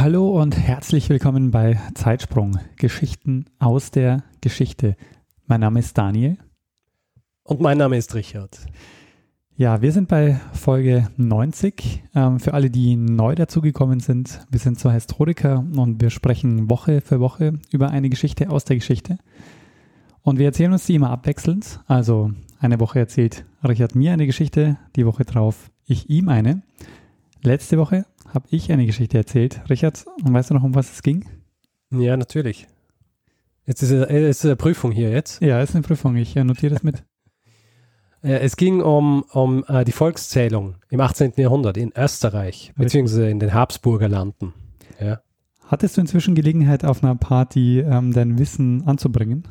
Hallo und herzlich willkommen bei Zeitsprung, Geschichten aus der Geschichte. Mein Name ist Daniel. Und mein Name ist Richard. Ja, wir sind bei Folge 90. Ähm, für alle, die neu dazugekommen sind, wir sind zwei Historiker und wir sprechen Woche für Woche über eine Geschichte aus der Geschichte. Und wir erzählen uns die immer abwechselnd. Also eine Woche erzählt Richard mir eine Geschichte, die Woche drauf ich ihm eine. Letzte Woche habe ich eine Geschichte erzählt. Richard, weißt du noch, um was es ging? Ja, natürlich. Jetzt ist es eine Prüfung hier jetzt. Ja, es ist eine Prüfung. Ich notiere das mit. Es ging um, um die Volkszählung im 18. Jahrhundert in Österreich, beziehungsweise in den Habsburger Landen. Ja. Hattest du inzwischen Gelegenheit, auf einer Party ähm, dein Wissen anzubringen?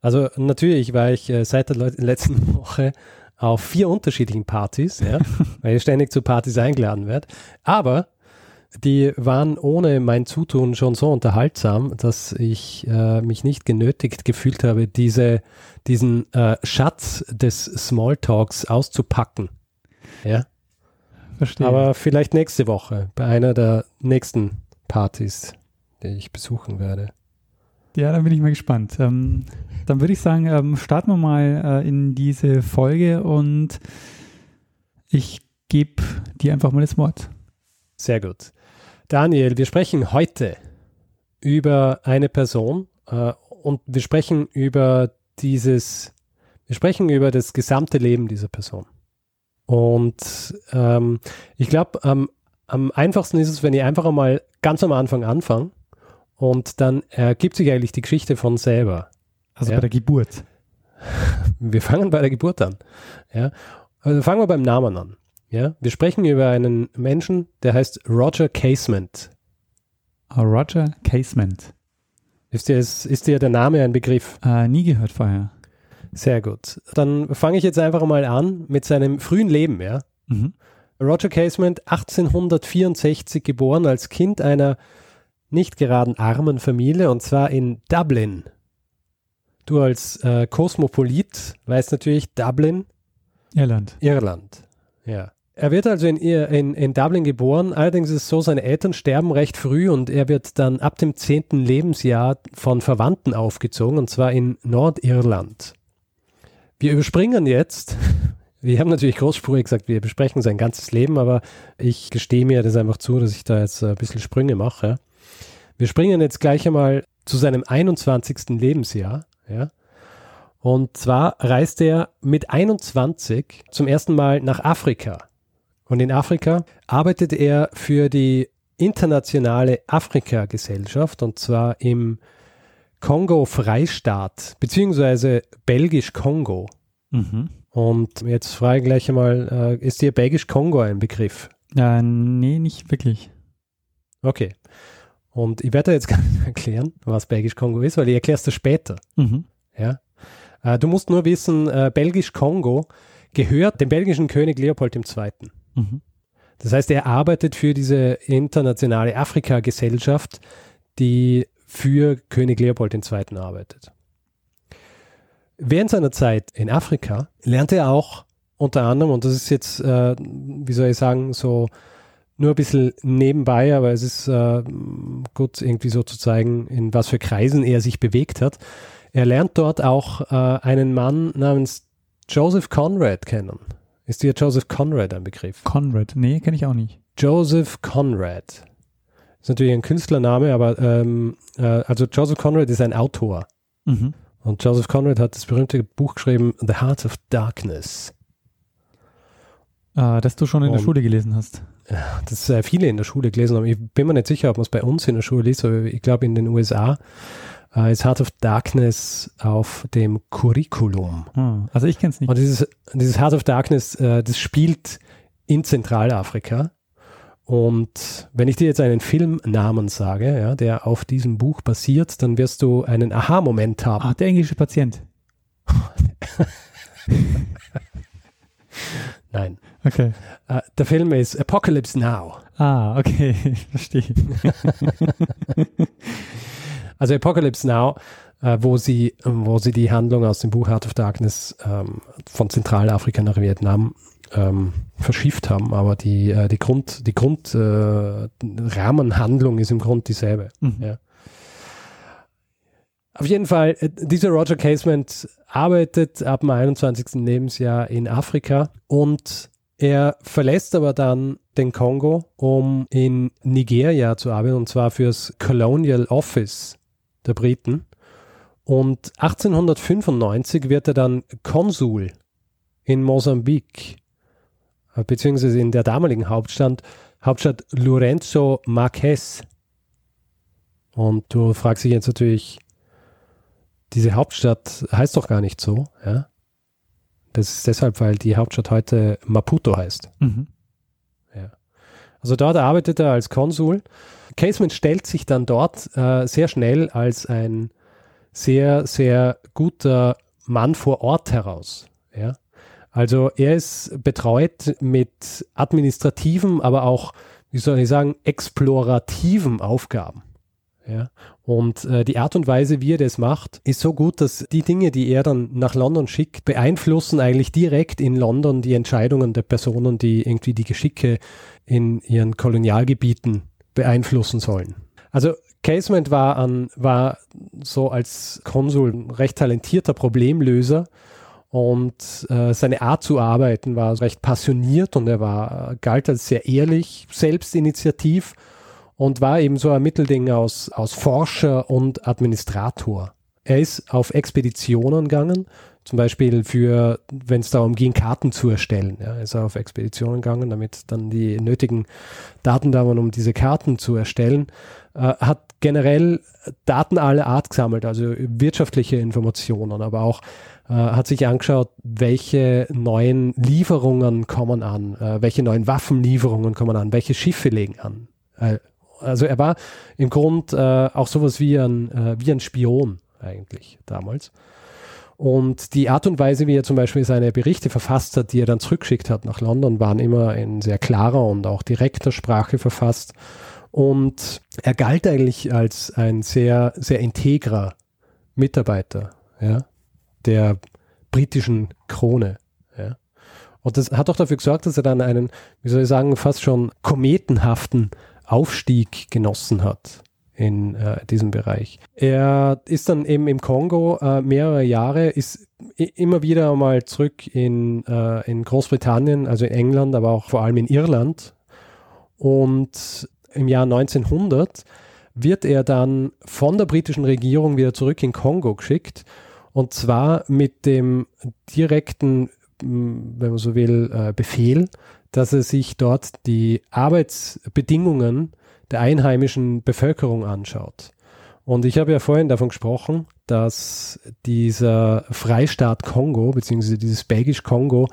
Also natürlich war ich äh, seit der letzten Woche auf vier unterschiedlichen Partys, ja, weil ich ständig zu Partys eingeladen werde. Aber die waren ohne mein Zutun schon so unterhaltsam, dass ich äh, mich nicht genötigt gefühlt habe, diese, diesen äh, Schatz des Smalltalks auszupacken. Ja. Verstehe. Aber vielleicht nächste Woche bei einer der nächsten Partys, die ich besuchen werde. Ja, dann bin ich mal gespannt. Ähm, dann würde ich sagen, ähm, starten wir mal äh, in diese Folge und ich gebe dir einfach mal das Wort. Sehr gut. Daniel, wir sprechen heute über eine Person äh, und wir sprechen über dieses, wir sprechen über das gesamte Leben dieser Person. Und ähm, ich glaube, ähm, am einfachsten ist es, wenn ich einfach einmal ganz am Anfang anfange und dann ergibt sich eigentlich die Geschichte von selber. Also ja. bei der Geburt. Wir fangen bei der Geburt an. Ja. Also fangen wir beim Namen an. Ja. Wir sprechen über einen Menschen, der heißt Roger Casement. Uh, Roger Casement. Ist dir, ist, dir der Name ein Begriff? Uh, nie gehört vorher. Sehr gut. Dann fange ich jetzt einfach mal an mit seinem frühen Leben. Ja. Mhm. Roger Casement, 1864 geboren als Kind einer nicht geraden armen Familie und zwar in Dublin, Du als äh, Kosmopolit weißt natürlich Dublin. Irland. Irland, ja. Er wird also in, in, in Dublin geboren, allerdings ist es so, seine Eltern sterben recht früh und er wird dann ab dem zehnten Lebensjahr von Verwandten aufgezogen, und zwar in Nordirland. Wir überspringen jetzt, wir haben natürlich großspurig gesagt, wir besprechen sein ganzes Leben, aber ich gestehe mir das einfach zu, dass ich da jetzt ein bisschen Sprünge mache. Wir springen jetzt gleich einmal zu seinem 21. Lebensjahr ja? Und zwar reist er mit 21 zum ersten Mal nach Afrika. Und in Afrika arbeitet er für die internationale Afrika-Gesellschaft und zwar im Kongo-Freistaat, beziehungsweise Belgisch-Kongo. Mhm. Und jetzt frage ich gleich einmal, äh, ist dir Belgisch-Kongo ein Begriff? Äh, nee, nicht wirklich. Okay. Und ich werde jetzt gar nicht erklären, was Belgisch-Kongo ist, weil ich erkläre es dir später. Mhm. Ja? Äh, du musst nur wissen, äh, Belgisch-Kongo gehört dem belgischen König Leopold II. Mhm. Das heißt, er arbeitet für diese internationale Afrika-Gesellschaft, die für König Leopold II. arbeitet. Während seiner Zeit in Afrika lernte er auch unter anderem, und das ist jetzt, äh, wie soll ich sagen, so nur ein bisschen nebenbei, aber es ist äh, gut, irgendwie so zu zeigen, in was für Kreisen er sich bewegt hat. Er lernt dort auch äh, einen Mann namens Joseph Conrad kennen. Ist dir Joseph Conrad ein Begriff? Conrad, nee, kenne ich auch nicht. Joseph Conrad. Ist natürlich ein Künstlername, aber ähm, äh, also Joseph Conrad ist ein Autor. Mhm. Und Joseph Conrad hat das berühmte Buch geschrieben, The Heart of Darkness. Ah, das du schon in der Schule gelesen hast das äh, viele in der Schule gelesen haben. Ich bin mir nicht sicher, ob man es bei uns in der Schule liest, aber ich glaube in den USA äh, ist Heart of Darkness auf dem Curriculum. Hm, also ich kenne es nicht. Und dieses, dieses Heart of Darkness, äh, das spielt in Zentralafrika. Und wenn ich dir jetzt einen Filmnamen sage, ja, der auf diesem Buch basiert, dann wirst du einen Aha-Moment haben. Ah, der englische Patient. Nein. Okay. Uh, der Film ist Apocalypse Now. Ah, okay, verstehe. also Apocalypse Now, uh, wo sie, wo sie die Handlung aus dem Buch Heart of Darkness ähm, von Zentralafrika nach Vietnam ähm, verschifft haben, aber die, äh, die Grund, die Grundrahmenhandlung äh, ist im Grunde dieselbe. Mhm. Ja. Auf jeden Fall, dieser Roger Casement arbeitet ab dem 21. Lebensjahr in Afrika und er verlässt aber dann den Kongo, um in Nigeria zu arbeiten, und zwar fürs Colonial Office der Briten. Und 1895 wird er dann Konsul in Mosambik, äh, beziehungsweise in der damaligen Hauptstadt, Hauptstadt Lorenzo Marquez. Und du fragst dich jetzt natürlich, diese Hauptstadt heißt doch gar nicht so, ja? Das ist deshalb, weil die Hauptstadt heute Maputo heißt. Mhm. Ja. Also dort arbeitet er als Konsul. Casement stellt sich dann dort äh, sehr schnell als ein sehr, sehr guter Mann vor Ort heraus. Ja. Also er ist betreut mit administrativen, aber auch, wie soll ich sagen, explorativen Aufgaben. Ja. Und äh, die Art und Weise, wie er das macht, ist so gut, dass die Dinge, die er dann nach London schickt, beeinflussen eigentlich direkt in London die Entscheidungen der Personen, die irgendwie die Geschicke in ihren Kolonialgebieten beeinflussen sollen. Also Casement war, an, war so als Konsul ein recht talentierter Problemlöser und äh, seine Art zu arbeiten war recht passioniert und er war galt als sehr ehrlich, selbstinitiativ und war eben so ein Mittelding aus, aus Forscher und Administrator. Er ist auf Expeditionen gegangen, zum Beispiel für, wenn es darum ging, Karten zu erstellen. Ja, ist er auf Expeditionen gegangen, damit dann die nötigen Daten da waren, um diese Karten zu erstellen. Äh, hat generell Daten aller Art gesammelt, also wirtschaftliche Informationen, aber auch äh, hat sich angeschaut, welche neuen Lieferungen kommen an, äh, welche neuen Waffenlieferungen kommen an, welche Schiffe legen an. Also er war im Grund äh, auch sowas wie ein, äh, wie ein Spion eigentlich damals. Und die Art und Weise, wie er zum Beispiel seine Berichte verfasst hat, die er dann zurückgeschickt hat nach London, waren immer in sehr klarer und auch direkter Sprache verfasst. Und er galt eigentlich als ein sehr, sehr integrer Mitarbeiter ja, der britischen Krone. Ja. Und das hat auch dafür gesorgt, dass er dann einen, wie soll ich sagen, fast schon kometenhaften Aufstieg genossen hat in äh, diesem Bereich. Er ist dann eben im Kongo äh, mehrere Jahre, ist immer wieder mal zurück in, äh, in Großbritannien, also in England, aber auch vor allem in Irland. Und im Jahr 1900 wird er dann von der britischen Regierung wieder zurück in Kongo geschickt. Und zwar mit dem direkten, wenn man so will, äh, Befehl, dass er sich dort die Arbeitsbedingungen der einheimischen Bevölkerung anschaut. Und ich habe ja vorhin davon gesprochen, dass dieser Freistaat Kongo, beziehungsweise dieses Belgisch Kongo,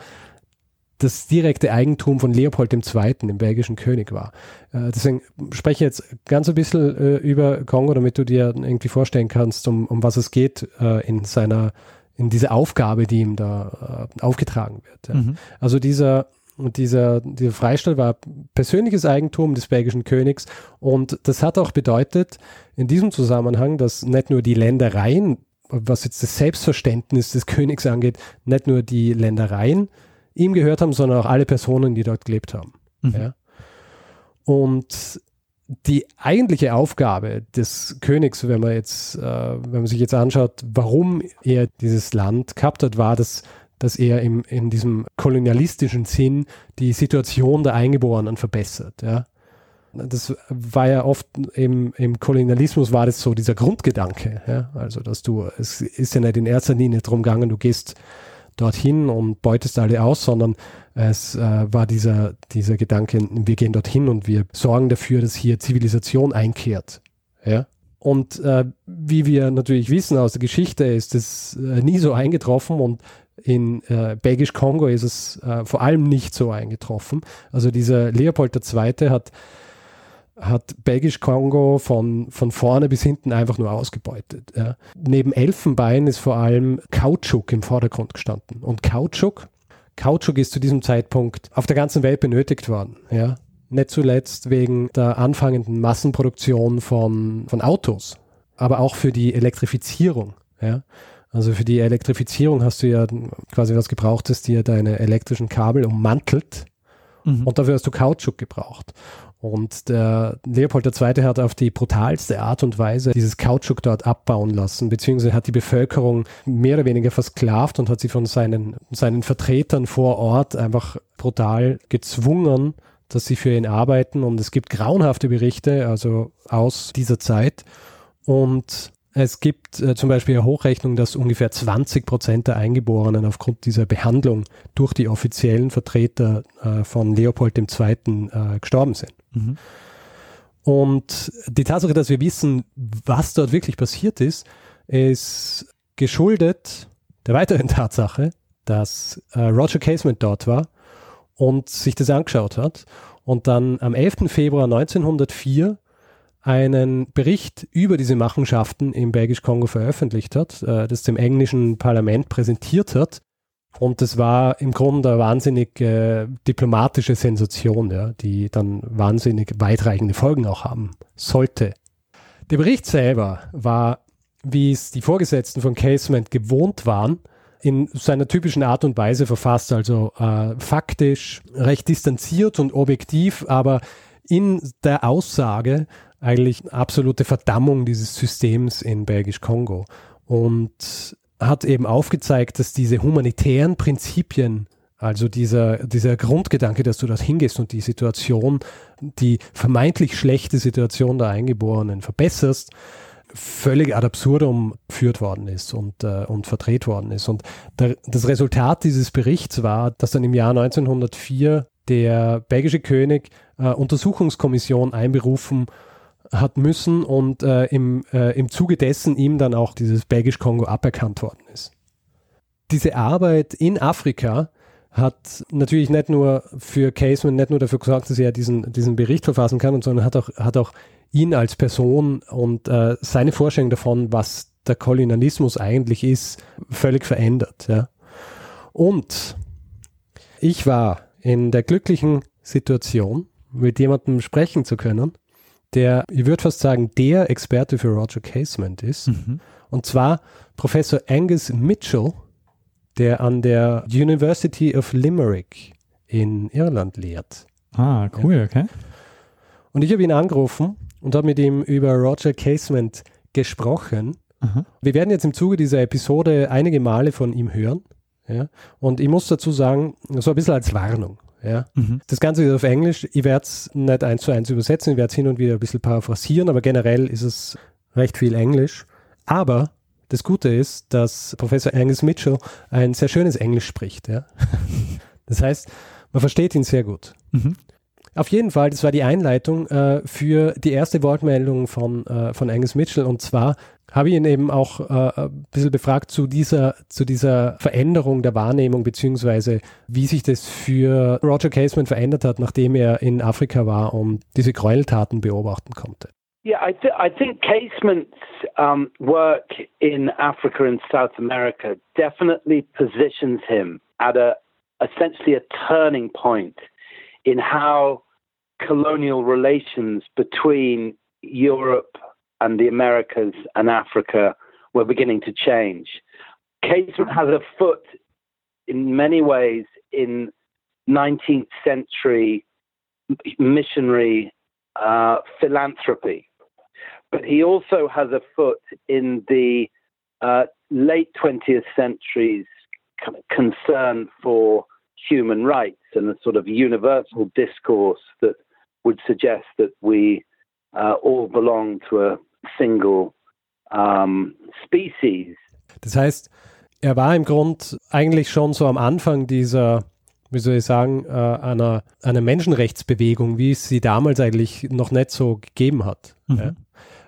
das direkte Eigentum von Leopold II., dem belgischen König war. Äh, deswegen spreche ich jetzt ganz ein bisschen äh, über Kongo, damit du dir irgendwie vorstellen kannst, um, um was es geht äh, in seiner, in dieser Aufgabe, die ihm da aufgetragen wird. Mhm. Also dieser und dieser, dieser Freistaat war persönliches Eigentum des belgischen Königs. Und das hat auch bedeutet, in diesem Zusammenhang, dass nicht nur die Ländereien, was jetzt das Selbstverständnis des Königs angeht, nicht nur die Ländereien ihm gehört haben, sondern auch alle Personen, die dort gelebt haben. Mhm. Ja. Und die eigentliche Aufgabe des Königs, wenn man jetzt, äh, wenn man sich jetzt anschaut, warum er dieses Land gehabt hat, war das dass er im, in diesem kolonialistischen Sinn die Situation der Eingeborenen verbessert. Ja. Das war ja oft im, im Kolonialismus war das so dieser Grundgedanke. Ja. Also, dass du, es ist ja nicht in erster Linie darum gegangen, du gehst dorthin und beutest alle aus, sondern es äh, war dieser, dieser Gedanke, wir gehen dorthin und wir sorgen dafür, dass hier Zivilisation einkehrt. Ja. Und äh, wie wir natürlich wissen aus der Geschichte, ist das äh, nie so eingetroffen und In äh, Belgisch-Kongo ist es äh, vor allem nicht so eingetroffen. Also dieser Leopold II. hat hat Belgisch-Kongo von, von vorne bis hinten einfach nur ausgebeutet. Ja. Neben Elfenbein ist vor allem Kautschuk im Vordergrund gestanden. Und Kautschuk, Kautschuk ist zu diesem Zeitpunkt auf der ganzen Welt benötigt worden. Ja. Nicht zuletzt wegen der anfangenden Massenproduktion von, von Autos, aber auch für die Elektrifizierung. Ja. Also für die Elektrifizierung hast du ja quasi was gebraucht, das dir deine elektrischen Kabel ummantelt. Mhm. Und dafür hast du Kautschuk gebraucht. Und der Leopold II. hat auf die brutalste Art und Weise dieses Kautschuk dort abbauen lassen, beziehungsweise hat die Bevölkerung mehr oder weniger versklavt und hat sie von seinen, seinen Vertretern vor Ort einfach brutal gezwungen, dass sie für ihn arbeiten. Und es gibt grauenhafte Berichte, also aus dieser Zeit. Und es gibt äh, zum Beispiel eine Hochrechnung, dass ungefähr 20 Prozent der Eingeborenen aufgrund dieser Behandlung durch die offiziellen Vertreter äh, von Leopold II. Äh, gestorben sind. Mhm. Und die Tatsache, dass wir wissen, was dort wirklich passiert ist, ist geschuldet der weiteren Tatsache, dass äh, Roger Casement dort war und sich das angeschaut hat und dann am 11. Februar 1904 einen Bericht über diese Machenschaften im Belgisch-Kongo veröffentlicht hat, äh, das dem englischen Parlament präsentiert hat. Und das war im Grunde eine wahnsinnig äh, diplomatische Sensation, ja, die dann wahnsinnig weitreichende Folgen auch haben sollte. Der Bericht selber war, wie es die Vorgesetzten von Casement gewohnt waren, in seiner typischen Art und Weise verfasst, also äh, faktisch, recht distanziert und objektiv, aber in der Aussage eigentlich absolute Verdammung dieses Systems in Belgisch-Kongo und hat eben aufgezeigt, dass diese humanitären Prinzipien, also dieser, dieser Grundgedanke, dass du dort hingehst und die Situation, die vermeintlich schlechte Situation der Eingeborenen verbesserst, völlig ad absurdum geführt worden ist und, äh, und verdreht worden ist. Und der, das Resultat dieses Berichts war, dass dann im Jahr 1904 der belgische König äh, Untersuchungskommission einberufen hat müssen und äh, im, äh, im Zuge dessen ihm dann auch dieses Belgisch-Kongo aberkannt worden ist. Diese Arbeit in Afrika hat natürlich nicht nur für Caseman nicht nur dafür gesorgt, dass er diesen, diesen Bericht verfassen kann, sondern hat auch, hat auch ihn als Person und äh, seine Vorstellung davon, was der Kolonialismus eigentlich ist, völlig verändert. Ja. Und ich war in der glücklichen Situation, mit jemandem sprechen zu können, der, ich würde fast sagen, der Experte für Roger Casement ist. Mhm. Und zwar Professor Angus Mitchell, der an der University of Limerick in Irland lehrt. Ah, cool, ja. okay. Und ich habe ihn angerufen und habe mit ihm über Roger Casement gesprochen. Aha. Wir werden jetzt im Zuge dieser Episode einige Male von ihm hören. Ja? Und ich muss dazu sagen, so ein bisschen als Warnung. Ja. Mhm. Das Ganze ist auf Englisch. Ich werde es nicht eins zu eins übersetzen, ich werde es hin und wieder ein bisschen paraphrasieren, aber generell ist es recht viel Englisch. Aber das Gute ist, dass Professor Angus Mitchell ein sehr schönes Englisch spricht. Ja. Das heißt, man versteht ihn sehr gut. Mhm. Auf jeden Fall, das war die Einleitung äh, für die erste Wortmeldung von, äh, von Angus Mitchell und zwar habe ich ihn eben auch äh, ein bisschen befragt zu dieser, zu dieser Veränderung der Wahrnehmung, beziehungsweise wie sich das für Roger Casement verändert hat, nachdem er in Afrika war und diese Gräueltaten beobachten konnte. Yeah, I, th I think Casement's um, work in Africa and South America definitely positions him at a essentially a turning point in how colonial relations between Europe and the Americas and Africa were beginning to change. Casement has a foot in many ways in 19th century missionary uh, philanthropy, but he also has a foot in the uh, late 20th century's concern for human rights and a sort of universal discourse that would suggest that we uh, all belong to a single um, species. Das heißt, er war im Grund eigentlich schon so am Anfang dieser, wie soll ich sagen, äh, einer, einer Menschenrechtsbewegung, wie es sie damals eigentlich noch nicht so gegeben hat. Mhm. Ja.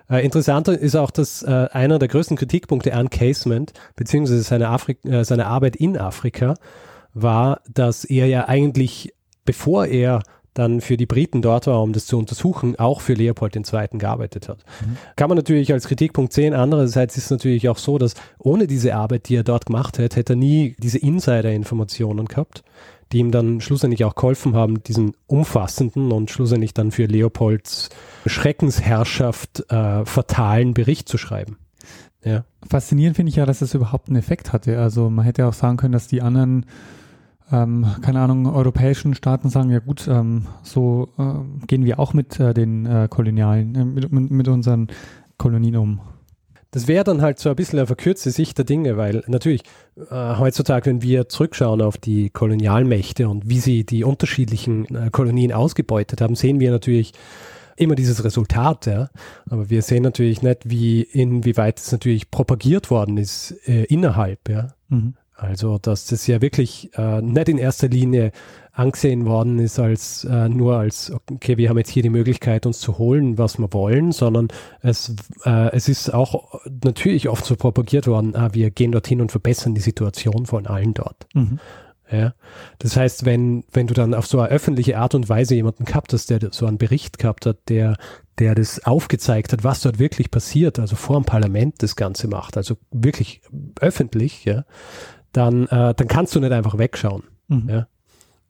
Äh, interessanter ist auch, dass äh, einer der größten Kritikpunkte an Casement, beziehungsweise seine, Afri äh, seine Arbeit in Afrika, war, dass er ja eigentlich, bevor er dann für die Briten dort war, um das zu untersuchen, auch für Leopold II. gearbeitet hat. Mhm. Kann man natürlich als Kritikpunkt sehen. Andererseits ist es natürlich auch so, dass ohne diese Arbeit, die er dort gemacht hat, hätte er nie diese Insider-Informationen gehabt, die ihm dann schlussendlich auch geholfen haben, diesen umfassenden und schlussendlich dann für Leopolds Schreckensherrschaft äh, fatalen Bericht zu schreiben. Ja. Faszinierend finde ich ja, dass es überhaupt einen Effekt hatte. Also man hätte auch sagen können, dass die anderen ähm, keine Ahnung, europäischen Staaten sagen, ja gut, ähm, so äh, gehen wir auch mit äh, den äh, Kolonialen, äh, mit, mit, unseren Kolonien um. Das wäre dann halt so ein bisschen eine verkürzte Sicht der Dinge, weil natürlich äh, heutzutage, wenn wir zurückschauen auf die Kolonialmächte und wie sie die unterschiedlichen äh, Kolonien ausgebeutet haben, sehen wir natürlich immer dieses Resultat, ja. Aber wir sehen natürlich nicht, wie inwieweit es natürlich propagiert worden ist innerhalb, ja. Mhm. Also, dass das ja wirklich äh, nicht in erster Linie angesehen worden ist als äh, nur als, okay, wir haben jetzt hier die Möglichkeit, uns zu holen, was wir wollen, sondern es, äh, es ist auch natürlich oft so propagiert worden, ah, wir gehen dorthin und verbessern die Situation von allen dort. Mhm. Ja. Das heißt, wenn, wenn du dann auf so eine öffentliche Art und Weise jemanden gehabt hast, der so einen Bericht gehabt hat, der, der das aufgezeigt hat, was dort wirklich passiert, also vor dem Parlament das Ganze macht, also wirklich öffentlich, ja, dann, äh, dann kannst du nicht einfach wegschauen. Mhm. Ja?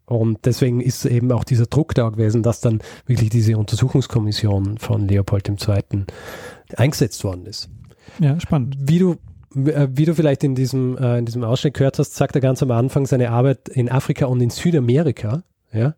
Und deswegen ist eben auch dieser Druck da gewesen, dass dann wirklich diese Untersuchungskommission von Leopold II. eingesetzt worden ist. Ja, spannend. Wie du, äh, wie du vielleicht in diesem, äh, in diesem Ausschnitt gehört hast, sagt er ganz am Anfang seine Arbeit in Afrika und in Südamerika. Ja?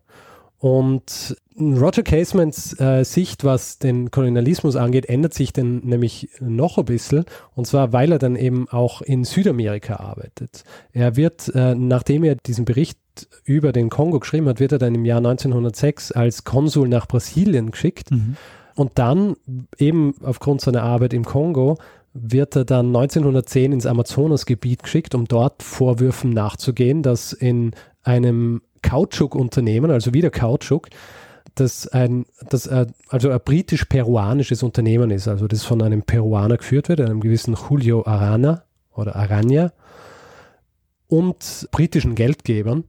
Und Roger Casements äh, Sicht, was den Kolonialismus angeht, ändert sich dann nämlich noch ein bisschen. Und zwar, weil er dann eben auch in Südamerika arbeitet. Er wird, äh, nachdem er diesen Bericht über den Kongo geschrieben hat, wird er dann im Jahr 1906 als Konsul nach Brasilien geschickt. Mhm. Und dann eben aufgrund seiner Arbeit im Kongo wird er dann 1910 ins Amazonasgebiet geschickt, um dort Vorwürfen nachzugehen, dass in einem Kautschuk-Unternehmen, also wieder Kautschuk, das ein, das äh, also ein britisch-peruanisches Unternehmen ist, also das von einem Peruaner geführt wird, einem gewissen Julio Arana oder Aranya und britischen Geldgebern,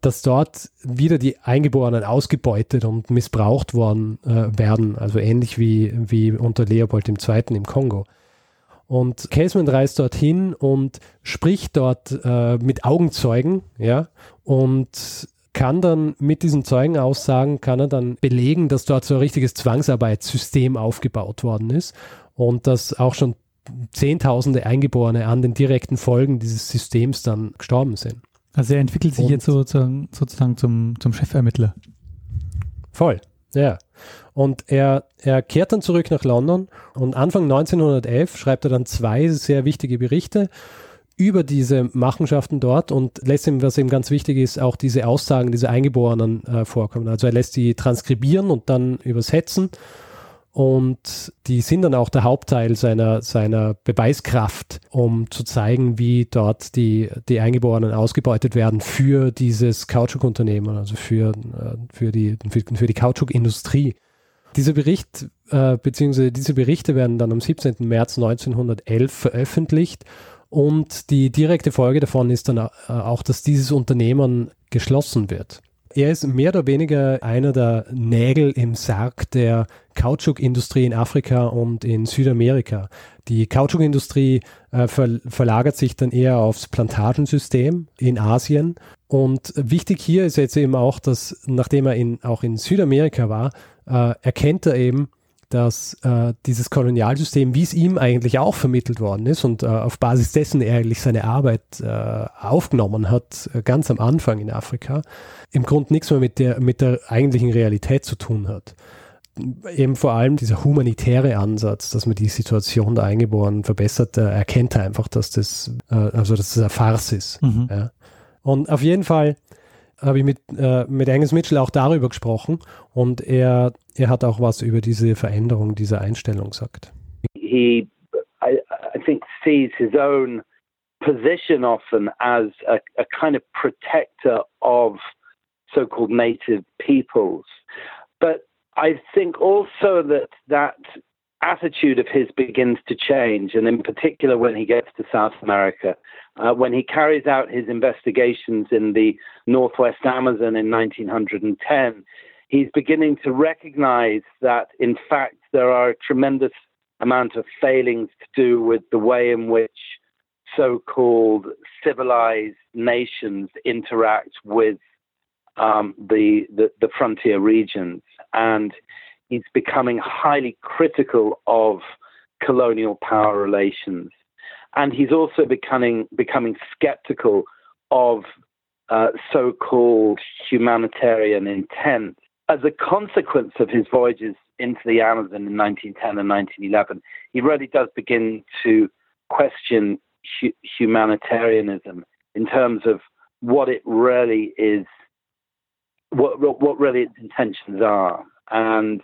dass dort wieder die Eingeborenen ausgebeutet und missbraucht worden äh, werden, also ähnlich wie, wie unter Leopold II. im Kongo. Und Casement reist dorthin und spricht dort äh, mit Augenzeugen, ja, und kann dann mit diesen Zeugenaussagen, kann er dann belegen, dass dort so ein richtiges Zwangsarbeitssystem aufgebaut worden ist und dass auch schon Zehntausende Eingeborene an den direkten Folgen dieses Systems dann gestorben sind. Also er entwickelt sich und jetzt sozusagen, sozusagen zum, zum Chefermittler. Voll, ja. Und er, er kehrt dann zurück nach London und Anfang 1911 schreibt er dann zwei sehr wichtige Berichte über diese Machenschaften dort und lässt ihm, was ihm ganz wichtig ist, auch diese Aussagen dieser Eingeborenen äh, vorkommen. Also er lässt die transkribieren und dann übersetzen und die sind dann auch der Hauptteil seiner, seiner Beweiskraft, um zu zeigen, wie dort die, die Eingeborenen ausgebeutet werden für dieses Kautschukunternehmen, also für, äh, für die, für, die Kautschukindustrie. Dieser Bericht, äh, beziehungsweise diese Berichte werden dann am 17. März 1911 veröffentlicht und die direkte Folge davon ist dann äh, auch, dass dieses Unternehmen geschlossen wird. Er ist mehr oder weniger einer der Nägel im Sarg der Kautschukindustrie in Afrika und in Südamerika. Die Kautschukindustrie äh, ver verlagert sich dann eher aufs Plantagensystem in Asien. Und wichtig hier ist jetzt eben auch, dass nachdem er in, auch in Südamerika war, äh, erkennt er eben, dass äh, dieses Kolonialsystem, wie es ihm eigentlich auch vermittelt worden ist und äh, auf Basis dessen er eigentlich seine Arbeit äh, aufgenommen hat, äh, ganz am Anfang in Afrika, im Grunde nichts mehr mit der, mit der eigentlichen Realität zu tun hat. Eben vor allem dieser humanitäre Ansatz, dass man die Situation der Eingeborenen verbessert, er erkennt einfach, dass das, äh, also dass das eine Farce ist. Mhm. Ja. Und auf jeden Fall habe ich mit, äh, mit Angus Mitchell auch darüber gesprochen und er, er hat auch was über diese Veränderung dieser Einstellung gesagt. He, I, I think, sees his own position often as a, a kind of protector of so-called native peoples. But I think also that that attitude of his begins to change, and in particular when he gets to South America. Uh, when he carries out his investigations in the Northwest Amazon in 1910, he's beginning to recognize that, in fact, there are a tremendous amount of failings to do with the way in which so called civilized nations interact with um, the, the, the frontier regions. And he's becoming highly critical of colonial power relations. And he's also becoming, becoming skeptical of uh, so called humanitarian intent. As a consequence of his voyages into the Amazon in 1910 and 1911, he really does begin to question hu- humanitarianism in terms of what it really is, what, what really its intentions are. And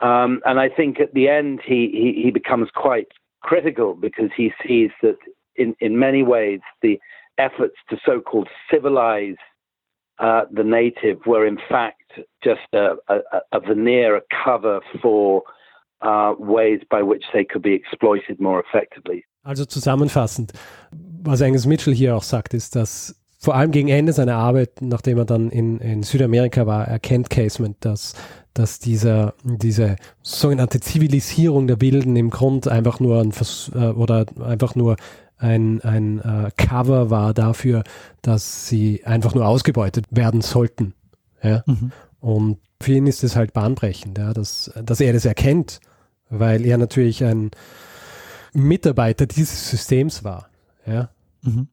um, and I think at the end he, he, he becomes quite critical because he sees that in, in many ways the efforts to so-called civilize uh, the native were in fact just a, a, a veneer, a cover for uh, ways by which they could be exploited more effectively. Also zusammenfassend, was Angus Mitchell hier auch sagt, ist, dass vor allem gegen Ende seiner Arbeit, nachdem er dann in, in Südamerika war, erkennt Casement, dass, dass dieser, diese sogenannte Zivilisierung der Wilden im Grund einfach nur ein Vers äh, oder einfach nur ein, ein äh, Cover war dafür, dass sie einfach nur ausgebeutet werden sollten. Ja? Mhm. Und für ihn ist es halt bahnbrechend, ja, dass, dass er das erkennt, weil er natürlich ein Mitarbeiter dieses Systems war. Ja. Mhm.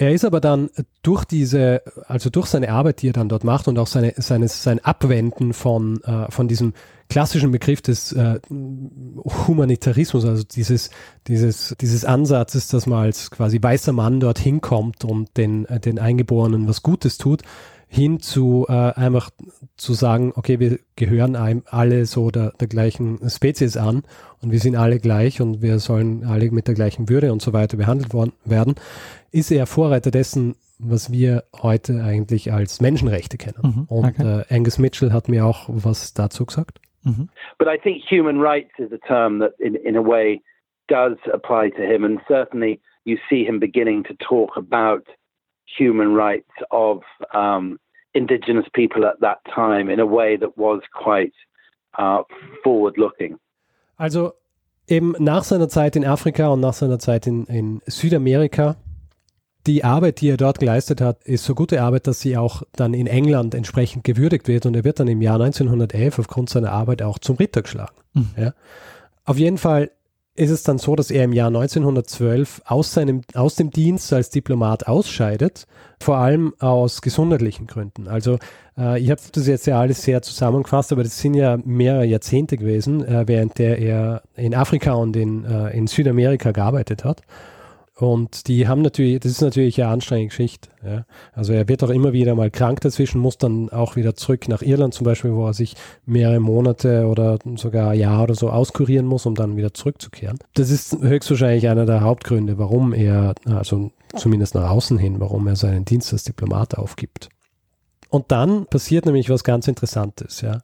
Er ist aber dann durch diese, also durch seine Arbeit, die er dann dort macht und auch seine, seine, sein Abwenden von, äh, von diesem klassischen Begriff des äh, Humanitarismus, also dieses, dieses, dieses Ansatzes, dass man als quasi weißer Mann dorthin kommt und den, den Eingeborenen was Gutes tut, hin zu äh, einfach zu sagen, okay, wir gehören einem alle so der, der gleichen Spezies an und wir sind alle gleich und wir sollen alle mit der gleichen Würde und so weiter behandelt worden, werden, ist er Vorreiter dessen, was wir heute eigentlich als Menschenrechte kennen. Mhm, und okay. äh, Angus Mitchell hat mir auch was dazu gesagt. Mhm. But I think human rights is a term that in, in a way does apply to him and certainly you see him beginning to talk about human rights of um, indigenous people at that time in a way that was quite uh, forward looking. Also eben nach seiner Zeit in Afrika und nach seiner Zeit in, in Südamerika, die Arbeit, die er dort geleistet hat, ist so gute Arbeit, dass sie auch dann in England entsprechend gewürdigt wird und er wird dann im Jahr 1911 aufgrund seiner Arbeit auch zum Ritter geschlagen. Mhm. Ja. Auf jeden Fall ist es dann so, dass er im Jahr 1912 aus, seinem, aus dem Dienst als Diplomat ausscheidet, vor allem aus gesundheitlichen Gründen. Also äh, ich habe das jetzt ja alles sehr zusammengefasst, aber das sind ja mehrere Jahrzehnte gewesen, äh, während der er in Afrika und in, äh, in Südamerika gearbeitet hat. Und die haben natürlich, das ist natürlich eine anstrengende Geschichte. Ja. Also er wird auch immer wieder mal krank dazwischen, muss dann auch wieder zurück nach Irland zum Beispiel, wo er sich mehrere Monate oder sogar ein Jahr oder so auskurieren muss, um dann wieder zurückzukehren. Das ist höchstwahrscheinlich einer der Hauptgründe, warum er, also zumindest nach außen hin, warum er seinen Dienst als Diplomat aufgibt. Und dann passiert nämlich was ganz Interessantes, ja.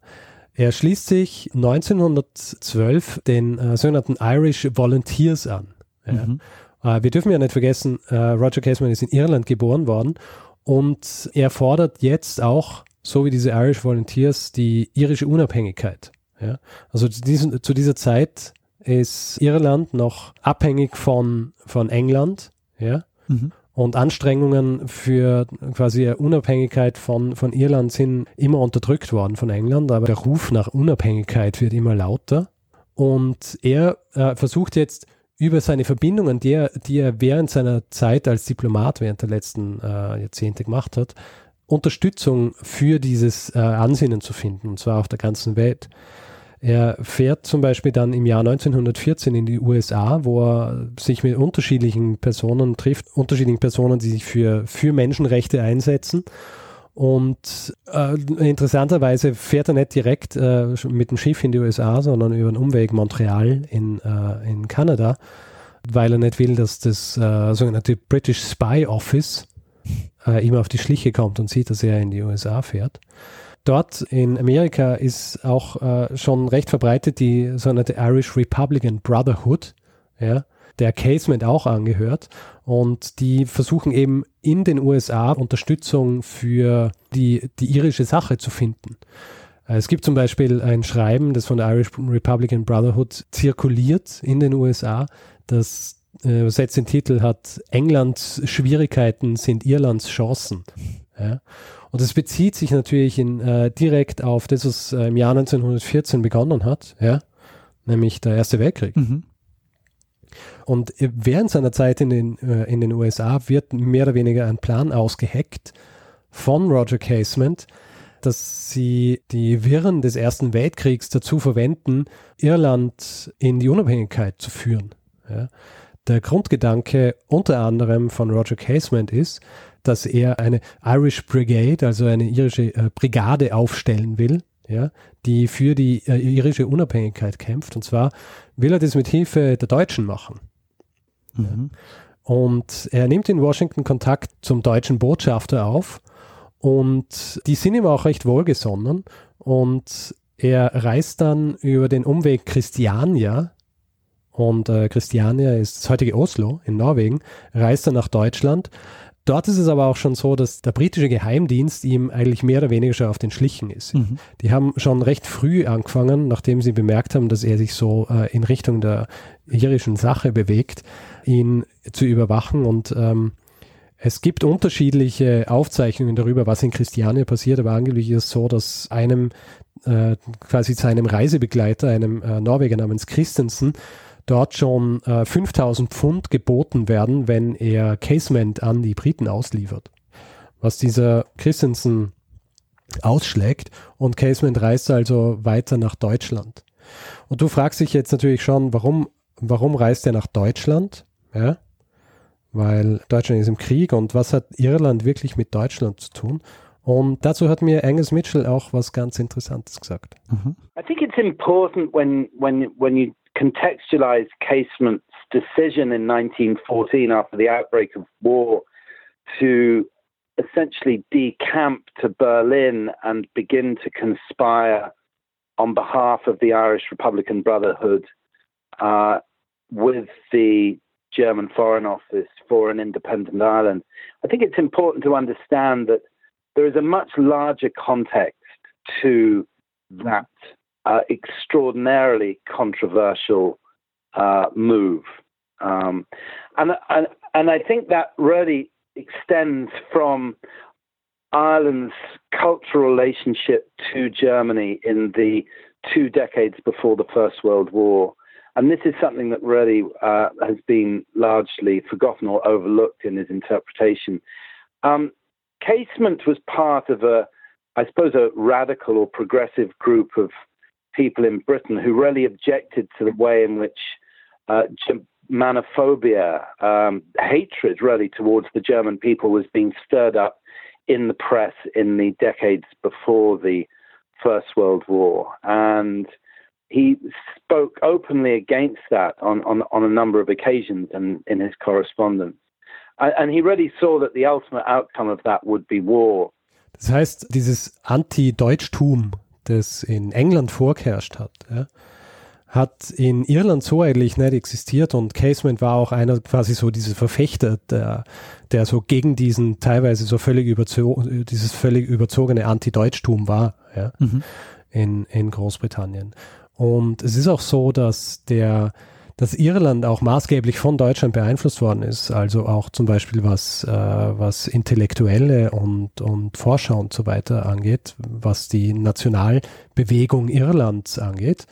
Er schließt sich 1912 den äh, sogenannten Irish Volunteers an. Ja. Mhm. Äh, wir dürfen ja nicht vergessen, äh, Roger Caseman ist in Irland geboren worden und er fordert jetzt auch, so wie diese Irish Volunteers, die irische Unabhängigkeit. Ja? Also zu, diesen, zu dieser Zeit ist Irland noch abhängig von, von England. Ja? Mhm. Und Anstrengungen für quasi Unabhängigkeit von, von Irland sind immer unterdrückt worden von England, aber der Ruf nach Unabhängigkeit wird immer lauter. Und er äh, versucht jetzt über seine Verbindungen, die er, die er während seiner Zeit als Diplomat während der letzten äh, Jahrzehnte gemacht hat, Unterstützung für dieses äh, Ansinnen zu finden, und zwar auf der ganzen Welt. Er fährt zum Beispiel dann im Jahr 1914 in die USA, wo er sich mit unterschiedlichen Personen trifft, unterschiedlichen Personen, die sich für, für Menschenrechte einsetzen und äh, interessanterweise fährt er nicht direkt äh, mit dem Schiff in die USA, sondern über einen Umweg Montreal in, äh, in Kanada, weil er nicht will, dass das äh, sogenannte British Spy Office äh, ihm auf die Schliche kommt und sieht, dass er in die USA fährt. dort in Amerika ist auch äh, schon recht verbreitet die sogenannte Irish Republican Brotherhood, ja, der Casement auch angehört. Und die versuchen eben in den USA Unterstützung für die, die irische Sache zu finden. Äh, es gibt zum Beispiel ein Schreiben, das von der Irish Republican Brotherhood zirkuliert in den USA, das äh, setzt den Titel hat Englands Schwierigkeiten sind Irlands Chancen. Ja? Und es bezieht sich natürlich in, äh, direkt auf das, was äh, im Jahr 1914 begonnen hat, ja? nämlich der Erste Weltkrieg. Mhm. Und während seiner Zeit in den, äh, in den USA wird mehr oder weniger ein Plan ausgeheckt von Roger Casement, dass sie die Wirren des Ersten Weltkriegs dazu verwenden, Irland in die Unabhängigkeit zu führen. Ja. Der Grundgedanke unter anderem von Roger Casement ist, dass er eine Irish Brigade, also eine irische äh, Brigade aufstellen will, ja, die für die äh, irische Unabhängigkeit kämpft. Und zwar will er das mit Hilfe der Deutschen machen. Mhm. Und er nimmt in Washington Kontakt zum deutschen Botschafter auf und die sind ihm auch recht wohlgesonnen und er reist dann über den Umweg Christiania und äh, Christiania ist das heutige Oslo in Norwegen, reist dann nach Deutschland. Dort ist es aber auch schon so, dass der britische Geheimdienst ihm eigentlich mehr oder weniger schon auf den Schlichen ist. Mhm. Die haben schon recht früh angefangen, nachdem sie bemerkt haben, dass er sich so äh, in Richtung der irischen Sache bewegt, ihn zu überwachen und ähm, es gibt unterschiedliche Aufzeichnungen darüber, was in Christiania passiert, aber angeblich ist es so, dass einem äh, quasi seinem Reisebegleiter, einem äh, Norweger namens Christensen, dort schon äh, 5000 Pfund geboten werden, wenn er Casement an die Briten ausliefert. Was dieser Christensen ausschlägt und Casement reist also weiter nach Deutschland. Und du fragst dich jetzt natürlich schon, warum, warum reist er nach Deutschland? Ja? Weil Deutschland ist im Krieg und was hat Irland wirklich mit Deutschland zu tun? Und dazu hat mir Angus Mitchell auch was ganz Interessantes gesagt. Mhm. I think it's important when when when you contextualize Casement's decision in 1914 after the outbreak of war to essentially decamp to Berlin and begin to conspire on behalf of the Irish Republican Brotherhood uh, with the German Foreign Office for an independent Ireland. I think it's important to understand that there is a much larger context to that uh, extraordinarily controversial uh, move. Um, and, and, and I think that really extends from Ireland's cultural relationship to Germany in the two decades before the First World War. And this is something that really uh, has been largely forgotten or overlooked in his interpretation. Um, Casement was part of a, I suppose, a radical or progressive group of people in Britain who really objected to the way in which uh, um, hatred really towards the German people was being stirred up in the press in the decades before the First World War. And he spoke openly against that on, on, on a number of occasions and in his correspondence. And he really saw that the ultimate outcome of that would be war. Das heißt, dieses Anti-Deutschtum, das in England vorgeherrscht hat, ja, hat in Irland so eigentlich nicht existiert und Casement war auch einer quasi so dieser Verfechter, der, der so gegen diesen teilweise so völlig überzogene, dieses völlig überzogene Anti-Deutschtum war, ja, mhm. in, in Großbritannien. Und es ist auch so, dass der, dass Irland auch maßgeblich von Deutschland beeinflusst worden ist, also auch zum Beispiel was, äh, was Intellektuelle und, und Forscher und so weiter angeht, was die Nationalbewegung Irlands angeht.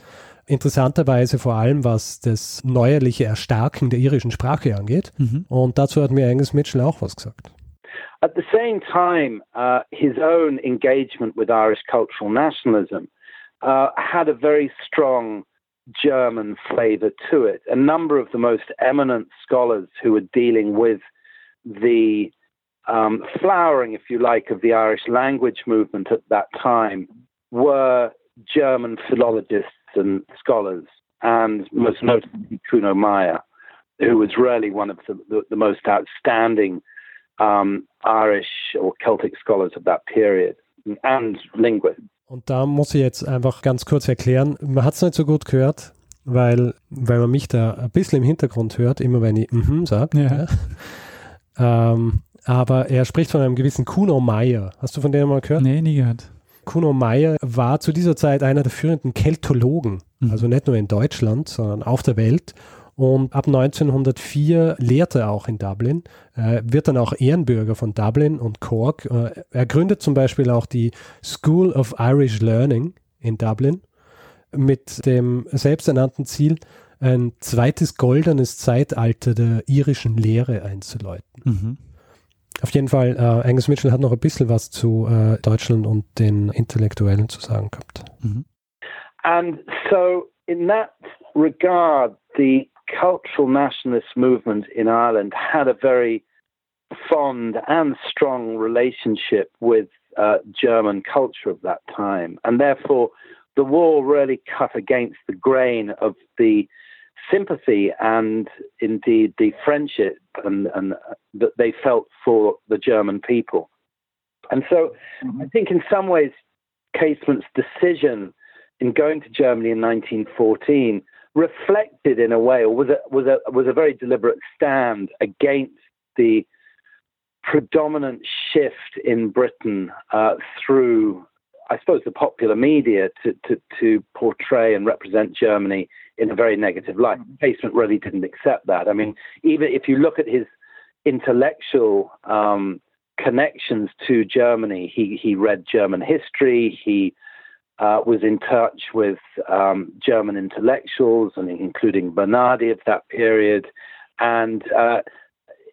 Interessanterweise vor allem, was das neuerliche Erstarken der irischen Sprache angeht. Mhm. Und dazu hat mir Angus Mitchell auch was gesagt. At the same time, uh, his own engagement with Irish cultural nationalism uh, had a very strong German flavor to it. A number of the most eminent scholars who were dealing with the um, flowering, if you like, of the Irish language movement at that time were German philologists and scholars, and most notably Kuno Meyer, who was really one of the, the, the most outstanding um, Irish or Celtic scholars of that period. and linguists. Und da muss ich jetzt einfach ganz kurz erklären, man hat es nicht so gut gehört, weil, weil man mich da ein bisschen im Hintergrund hört, immer wenn ich mhm sage. Ja. Ja. Ähm, aber er spricht von einem gewissen Kuno Meyer. Hast du von dem mal gehört? Nee, nie gehört. Kuno Meyer war zu dieser Zeit einer der führenden Keltologen, mhm. also nicht nur in Deutschland, sondern auf der Welt. Und ab 1904 lehrte er auch in Dublin, äh, wird dann auch Ehrenbürger von Dublin und Cork. Äh, er gründet zum Beispiel auch die School of Irish Learning in Dublin mit dem selbsternannten Ziel, ein zweites goldenes Zeitalter der irischen Lehre einzuläuten. Mhm. Auf jeden Fall, äh, Angus Mitchell hat noch ein bisschen was zu äh, Deutschland und den Intellektuellen zu sagen gehabt. Mhm. And so in that regard, the cultural nationalist movement in Ireland had a very fond and strong relationship with uh, German culture of that time. And therefore, the war really cut against the grain of the sympathy and indeed the friendship and, and that they felt for the German people. And so mm-hmm. I think in some ways, Casement's decision in going to Germany in 1914 reflected in a way, or was a, was a, was a very deliberate stand against the predominant shift in Britain uh, through, I suppose, the popular media to, to, to portray and represent Germany in a very negative light. Casement really didn't accept that. I mean, even if you look at his intellectual um, connections to Germany, he, he read German history, he uh, was in touch with um, German intellectuals, and including Bernardi of that period, and uh,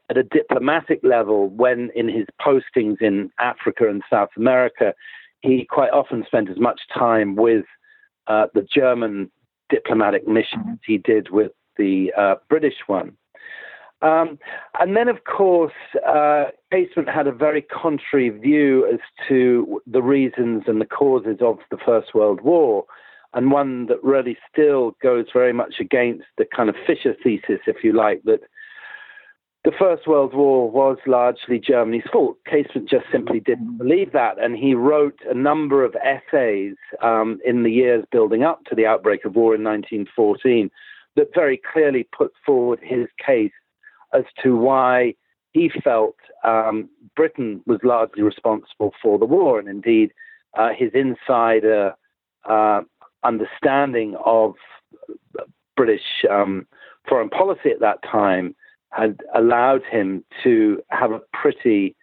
at a diplomatic level, when in his postings in Africa and South America, he quite often spent as much time with uh, the German diplomatic missions he did with the uh, British one. Um, and then, of course, uh, Casement had a very contrary view as to the reasons and the causes of the First World War, and one that really still goes very much against the kind of Fisher thesis, if you like, that the First World War was largely Germany's fault. Casement just simply didn't believe that, and he wrote a number of essays um, in the years building up to the outbreak of war in 1914 that very clearly put forward his case as to why he felt um, Britain was largely responsible for the war, and indeed uh, his insider uh, understanding of British um, foreign policy at that time had allowed him to have a pretty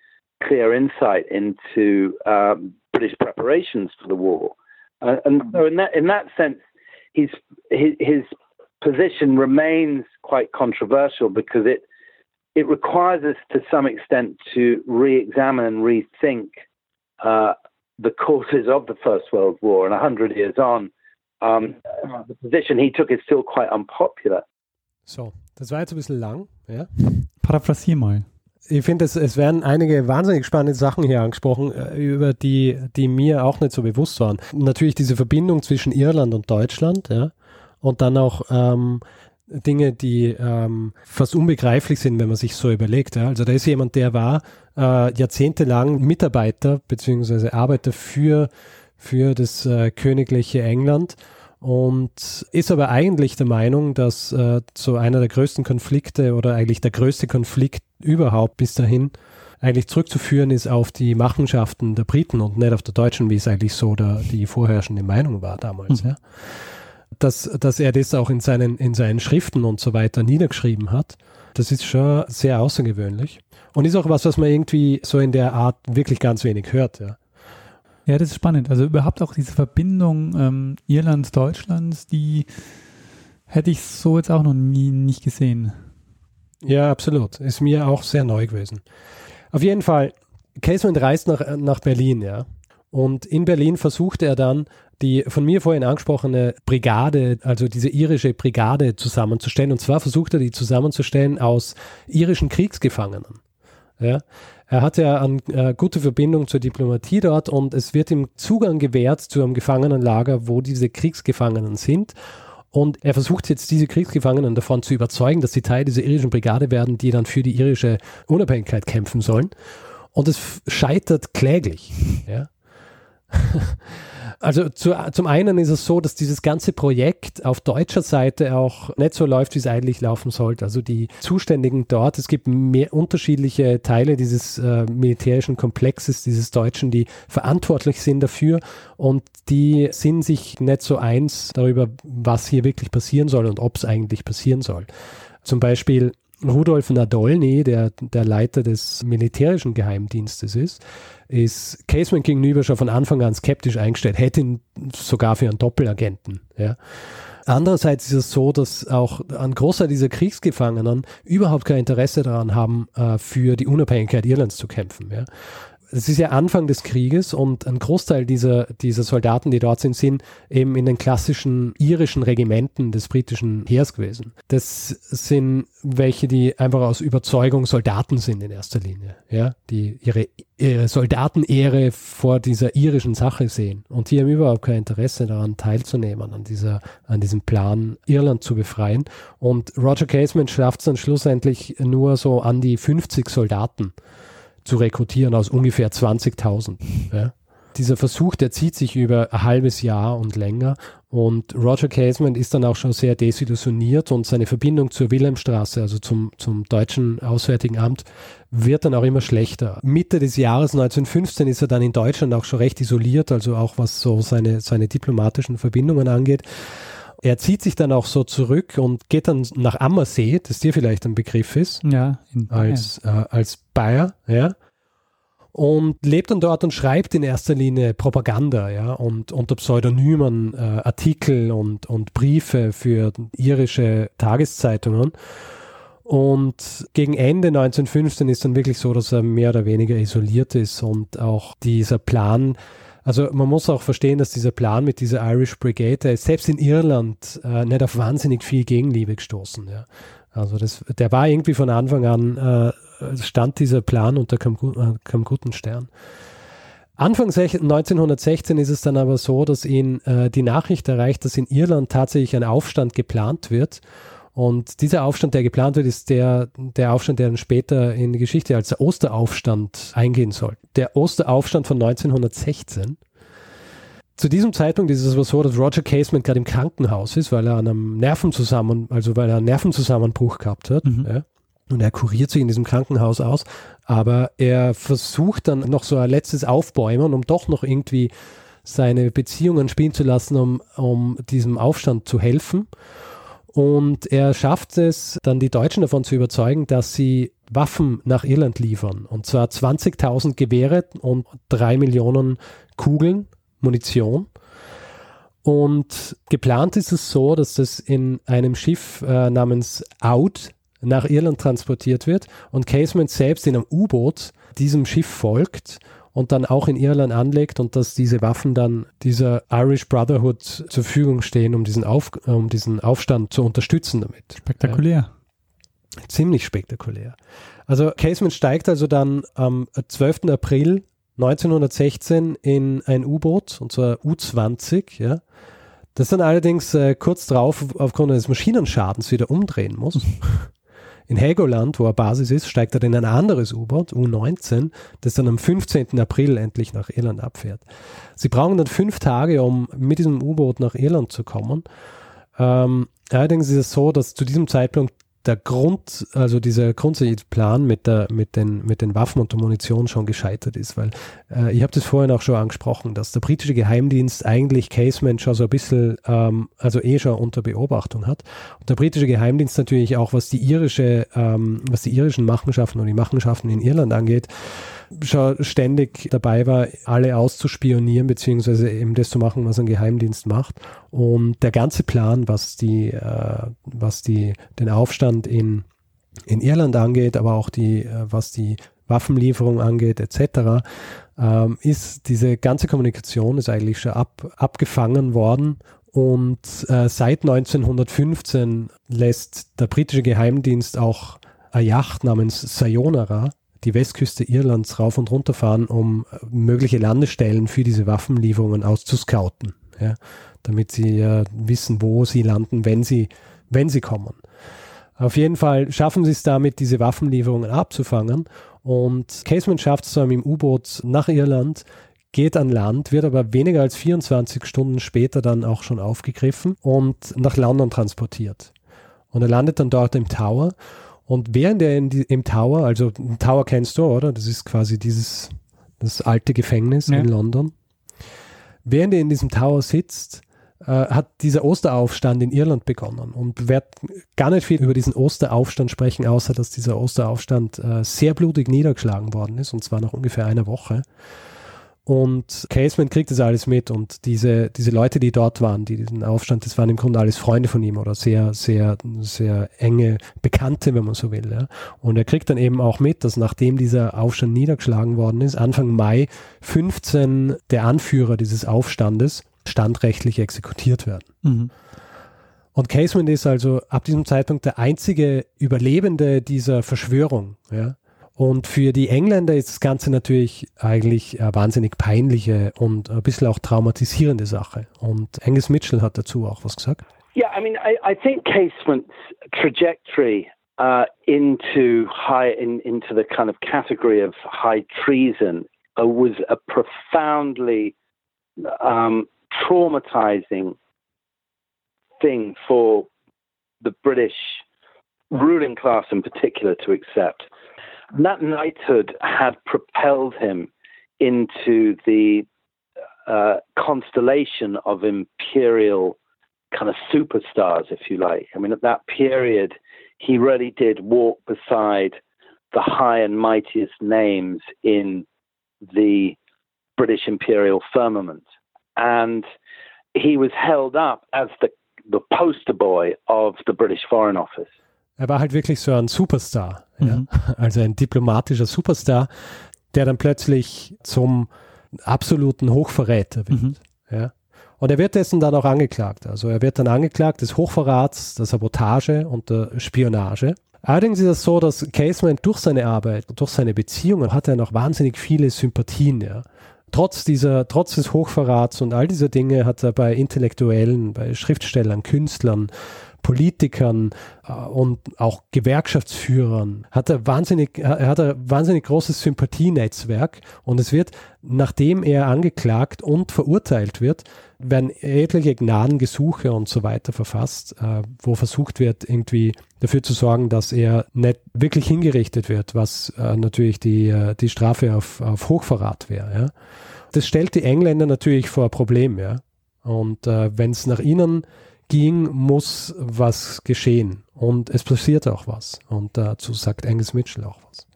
clear insight into um, British preparations for the war. Uh, and so, in that in that sense, his, his position remains quite controversial because it it requires us to some extent to re-examine and rethink uh, the causes of the First World War. And a hundred years on, um, the position he took is still quite unpopular. So, das war jetzt ein bisschen lang. Ja? Paraphrasier mal. Ich finde, es, es werden einige wahnsinnig spannende Sachen hier angesprochen, äh, über die, die mir auch nicht so bewusst waren. Natürlich diese Verbindung zwischen Irland und Deutschland, ja. Und dann auch ähm, Dinge, die ähm, fast unbegreiflich sind, wenn man sich so überlegt. Ja. Also da ist jemand, der war äh, jahrzehntelang Mitarbeiter bzw. Arbeiter für, für das äh, königliche England und ist aber eigentlich der Meinung, dass äh, so einer der größten Konflikte oder eigentlich der größte Konflikt überhaupt bis dahin eigentlich zurückzuführen ist auf die Machenschaften der Briten und nicht auf der Deutschen, wie es eigentlich so der, die vorherrschende Meinung war damals. Mhm. Ja. Dass, dass er das auch in seinen, in seinen Schriften und so weiter niedergeschrieben hat, das ist schon sehr außergewöhnlich. Und ist auch was, was man irgendwie so in der Art wirklich ganz wenig hört. Ja. Ja, das ist spannend. Also überhaupt auch diese Verbindung ähm, Irlands, Deutschlands, die hätte ich so jetzt auch noch nie nicht gesehen. Ja, absolut. Ist mir auch sehr neu gewesen. Auf jeden Fall, Casement reist nach, nach Berlin, ja. Und in Berlin versucht er dann, die von mir vorhin angesprochene Brigade, also diese irische Brigade zusammenzustellen. Und zwar versucht er die zusammenzustellen aus irischen Kriegsgefangenen. Ja. Er hat ja eine äh, gute Verbindung zur Diplomatie dort und es wird ihm Zugang gewährt zu einem Gefangenenlager, wo diese Kriegsgefangenen sind. Und er versucht jetzt diese Kriegsgefangenen davon zu überzeugen, dass sie Teil dieser irischen Brigade werden, die dann für die irische Unabhängigkeit kämpfen sollen. Und es scheitert kläglich. Ja? Also zu, zum einen ist es so, dass dieses ganze Projekt auf deutscher Seite auch nicht so läuft, wie es eigentlich laufen sollte. Also die Zuständigen dort, es gibt mehr unterschiedliche Teile dieses äh, militärischen Komplexes, dieses Deutschen, die verantwortlich sind dafür und die sind sich nicht so eins darüber, was hier wirklich passieren soll und ob es eigentlich passieren soll. Zum Beispiel Rudolf Nadolny, der der Leiter des militärischen Geheimdienstes ist, ist Casement gegenüber schon von Anfang an skeptisch eingestellt, hätte ihn sogar für einen Doppelagenten. Ja. Andererseits ist es so, dass auch ein Großteil dieser Kriegsgefangenen überhaupt kein Interesse daran haben, äh, für die Unabhängigkeit Irlands zu kämpfen. Ja es ist ja Anfang des Krieges und ein Großteil dieser, dieser Soldaten, die dort sind, sind eben in den klassischen irischen Regimenten des britischen Heers gewesen. Das sind welche, die einfach aus Überzeugung Soldaten sind in erster Linie, ja, die ihre, ihre Soldatenehre vor dieser irischen Sache sehen. Und die haben überhaupt kein Interesse daran teilzunehmen, an dieser, an diesem Plan, Irland zu befreien. Und Roger Casement schafft es dann schlussendlich nur so an die 50 Soldaten zu rekrutieren aus ungefähr 20.000. Ja. Dieser Versuch, der zieht sich über ein halbes Jahr und länger. Und Roger Casement ist dann auch schon sehr desillusioniert und seine Verbindung zur Wilhelmstraße, also zum, zum deutschen Auswärtigen Amt, wird dann auch immer schlechter. Mitte des Jahres 1915 ist er dann in Deutschland auch schon recht isoliert, also auch was so seine, seine diplomatischen Verbindungen angeht. Er zieht sich dann auch so zurück und geht dann nach Ammersee, das dir vielleicht ein Begriff ist. Ja, als, äh, als Bayer, ja. Und lebt dann dort und schreibt in erster Linie Propaganda, ja, und unter Pseudonymen äh, Artikel und, und Briefe für irische Tageszeitungen. Und gegen Ende 1915 ist dann wirklich so, dass er mehr oder weniger isoliert ist und auch dieser Plan, also man muss auch verstehen, dass dieser Plan mit dieser Irish Brigade, ist selbst in Irland äh, nicht auf wahnsinnig viel Gegenliebe gestoßen. Ja. Also das, der war irgendwie von Anfang an, äh, stand dieser Plan unter keinem, äh, guten Stern. Anfang 1916 ist es dann aber so, dass ihn äh, die Nachricht erreicht, dass in Irland tatsächlich ein Aufstand geplant wird und dieser Aufstand, der geplant wird, ist der, der Aufstand, der dann später in die Geschichte als der Osteraufstand eingehen soll. Der Osteraufstand von 1916. Zu diesem Zeitpunkt ist es aber so, dass Roger Casement gerade im Krankenhaus ist, weil er an einem Nervenzusammen, also weil er einen Nervenzusammenbruch gehabt hat. Mhm. Ja. Und er kuriert sich in diesem Krankenhaus aus, aber er versucht dann noch so ein letztes Aufbäumen, um doch noch irgendwie seine Beziehungen spielen zu lassen, um, um diesem Aufstand zu helfen. Und er schafft es, dann die Deutschen davon zu überzeugen, dass sie Waffen nach Irland liefern. Und zwar 20.000 Gewehre und drei Millionen Kugeln, Munition. Und geplant ist es so, dass das in einem Schiff äh, namens Out nach Irland transportiert wird und Casement selbst in einem U-Boot diesem Schiff folgt und dann auch in Irland anlegt und dass diese Waffen dann dieser Irish Brotherhood zur Verfügung stehen, um diesen, Auf, um diesen Aufstand zu unterstützen damit. Spektakulär. Ja. Ziemlich spektakulär. Also Casement steigt also dann am 12. April 1916 in ein U-Boot, und zwar U-20, ja. Das dann allerdings äh, kurz drauf aufgrund eines Maschinenschadens wieder umdrehen muss. In Helgoland, wo er Basis ist, steigt er in ein anderes U-Boot, U-19, das dann am 15. April endlich nach Irland abfährt. Sie brauchen dann fünf Tage, um mit diesem U-Boot nach Irland zu kommen. Ähm, allerdings ist es so, dass zu diesem Zeitpunkt der Grund, also dieser grundsätzliche mit, der, mit, den, mit den Waffen und der Munition schon gescheitert ist, weil äh, ich habe das vorhin auch schon angesprochen, dass der britische Geheimdienst eigentlich Casement schon so ein bisschen, ähm, also eh schon unter Beobachtung hat. Und der britische Geheimdienst natürlich auch, was die irische, ähm, was die irischen Machenschaften und die Machenschaften in Irland angeht, schon ständig dabei war, alle auszuspionieren, beziehungsweise eben das zu machen, was ein Geheimdienst macht. Und der ganze Plan, was die, äh, was die, den Aufstand in, in Irland angeht, aber auch die, äh, was die Waffenlieferung angeht, etc., ähm, ist diese ganze Kommunikation ist eigentlich schon ab, abgefangen worden und äh, seit 1915 lässt der britische Geheimdienst auch eine Yacht namens Sayonara die Westküste Irlands rauf und runter fahren, um äh, mögliche Landestellen für diese Waffenlieferungen auszuscouten, ja, damit sie äh, wissen, wo sie landen, wenn sie, wenn sie kommen. Auf jeden Fall schaffen sie es damit, diese Waffenlieferungen abzufangen und Casement schafft es zwar mit dem U-Boot nach Irland, geht an Land, wird aber weniger als 24 Stunden später dann auch schon aufgegriffen und nach London transportiert. Und er landet dann dort im Tower. Und während er die, im Tower, also Tower kennst du, oder? Das ist quasi dieses, das alte Gefängnis ja. in London. Während er in diesem Tower sitzt, äh, hat dieser Osteraufstand in Irland begonnen. Und werde gar nicht viel über diesen Osteraufstand sprechen, außer dass dieser Osteraufstand äh, sehr blutig niedergeschlagen worden ist, und zwar nach ungefähr einer Woche. Und Casement kriegt das alles mit und diese, diese Leute, die dort waren, die diesen Aufstand, das waren im Grunde alles Freunde von ihm oder sehr, sehr, sehr enge Bekannte, wenn man so will. Ja. Und er kriegt dann eben auch mit, dass nachdem dieser Aufstand niedergeschlagen worden ist, Anfang Mai 15 der Anführer dieses Aufstandes standrechtlich exekutiert werden. Mhm. Und Casement ist also ab diesem Zeitpunkt der einzige Überlebende dieser Verschwörung. Ja. Und für die Engländer ist das Ganze natürlich eigentlich eine wahnsinnig peinliche und ein bisschen auch traumatisierende Sache. Und Angus Mitchell hat dazu auch was gesagt. Yeah, I mean, I, I think Casement's trajectory uh, into high in, into the kind of category of high treason uh, was a profoundly um, traumatizing thing for the British ruling class in particular to accept. That knighthood had propelled him into the uh, constellation of imperial kind of superstars, if you like. I mean, at that period, he really did walk beside the high and mightiest names in the British imperial firmament. And he was held up as the, the poster boy of the British Foreign Office. Er war halt wirklich so ein Superstar, mhm. ja? also ein diplomatischer Superstar, der dann plötzlich zum absoluten Hochverräter wird. Mhm. Ja? Und er wird dessen dann auch angeklagt. Also er wird dann angeklagt des Hochverrats, der Sabotage und der Spionage. Allerdings ist es so, dass Casement durch seine Arbeit, durch seine Beziehungen hat er noch wahnsinnig viele Sympathien. Ja. Trotz dieser, trotz des Hochverrats und all dieser Dinge hat er bei Intellektuellen, bei Schriftstellern, Künstlern, Politikern äh, und auch Gewerkschaftsführern hat er wahnsinnig, er hat ein wahnsinnig großes Sympathienetzwerk und es wird, nachdem er angeklagt und verurteilt wird, werden etliche Gnadengesuche und so weiter verfasst, äh, wo versucht wird, irgendwie dafür zu sorgen, dass er nicht wirklich hingerichtet wird, was äh, natürlich die, äh, die Strafe auf, auf Hochverrat wäre. Das stellt die Engländer natürlich vor ein Problem. Und äh, wenn es nach ihnen ging, muss was geschehen. Und es passiert auch was. Und dazu sagt Angus Mitchell auch was.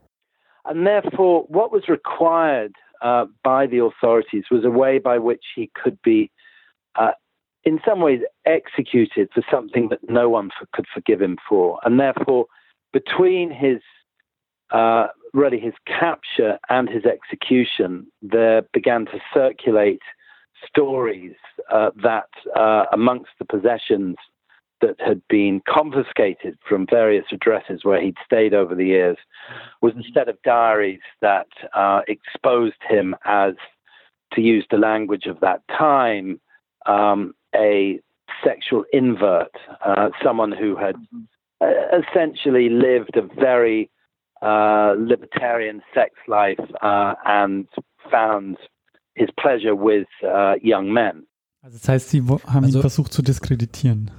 And therefore, what was required uh, by the authorities was a way by which he could be, uh, in some ways, executed for something that no one could forgive him for. And therefore, between his uh, really his capture and his execution, there began to circulate stories uh, that uh, amongst the possessions that had been confiscated from various addresses where he'd stayed over the years was instead of diaries that uh, exposed him as, to use the language of that time, um, a sexual invert, uh, someone who had uh, essentially lived a very uh, libertarian sex life and found his pleasure with uh, young men. Also das heißt, sie haben also, ihn versucht zu diskreditieren.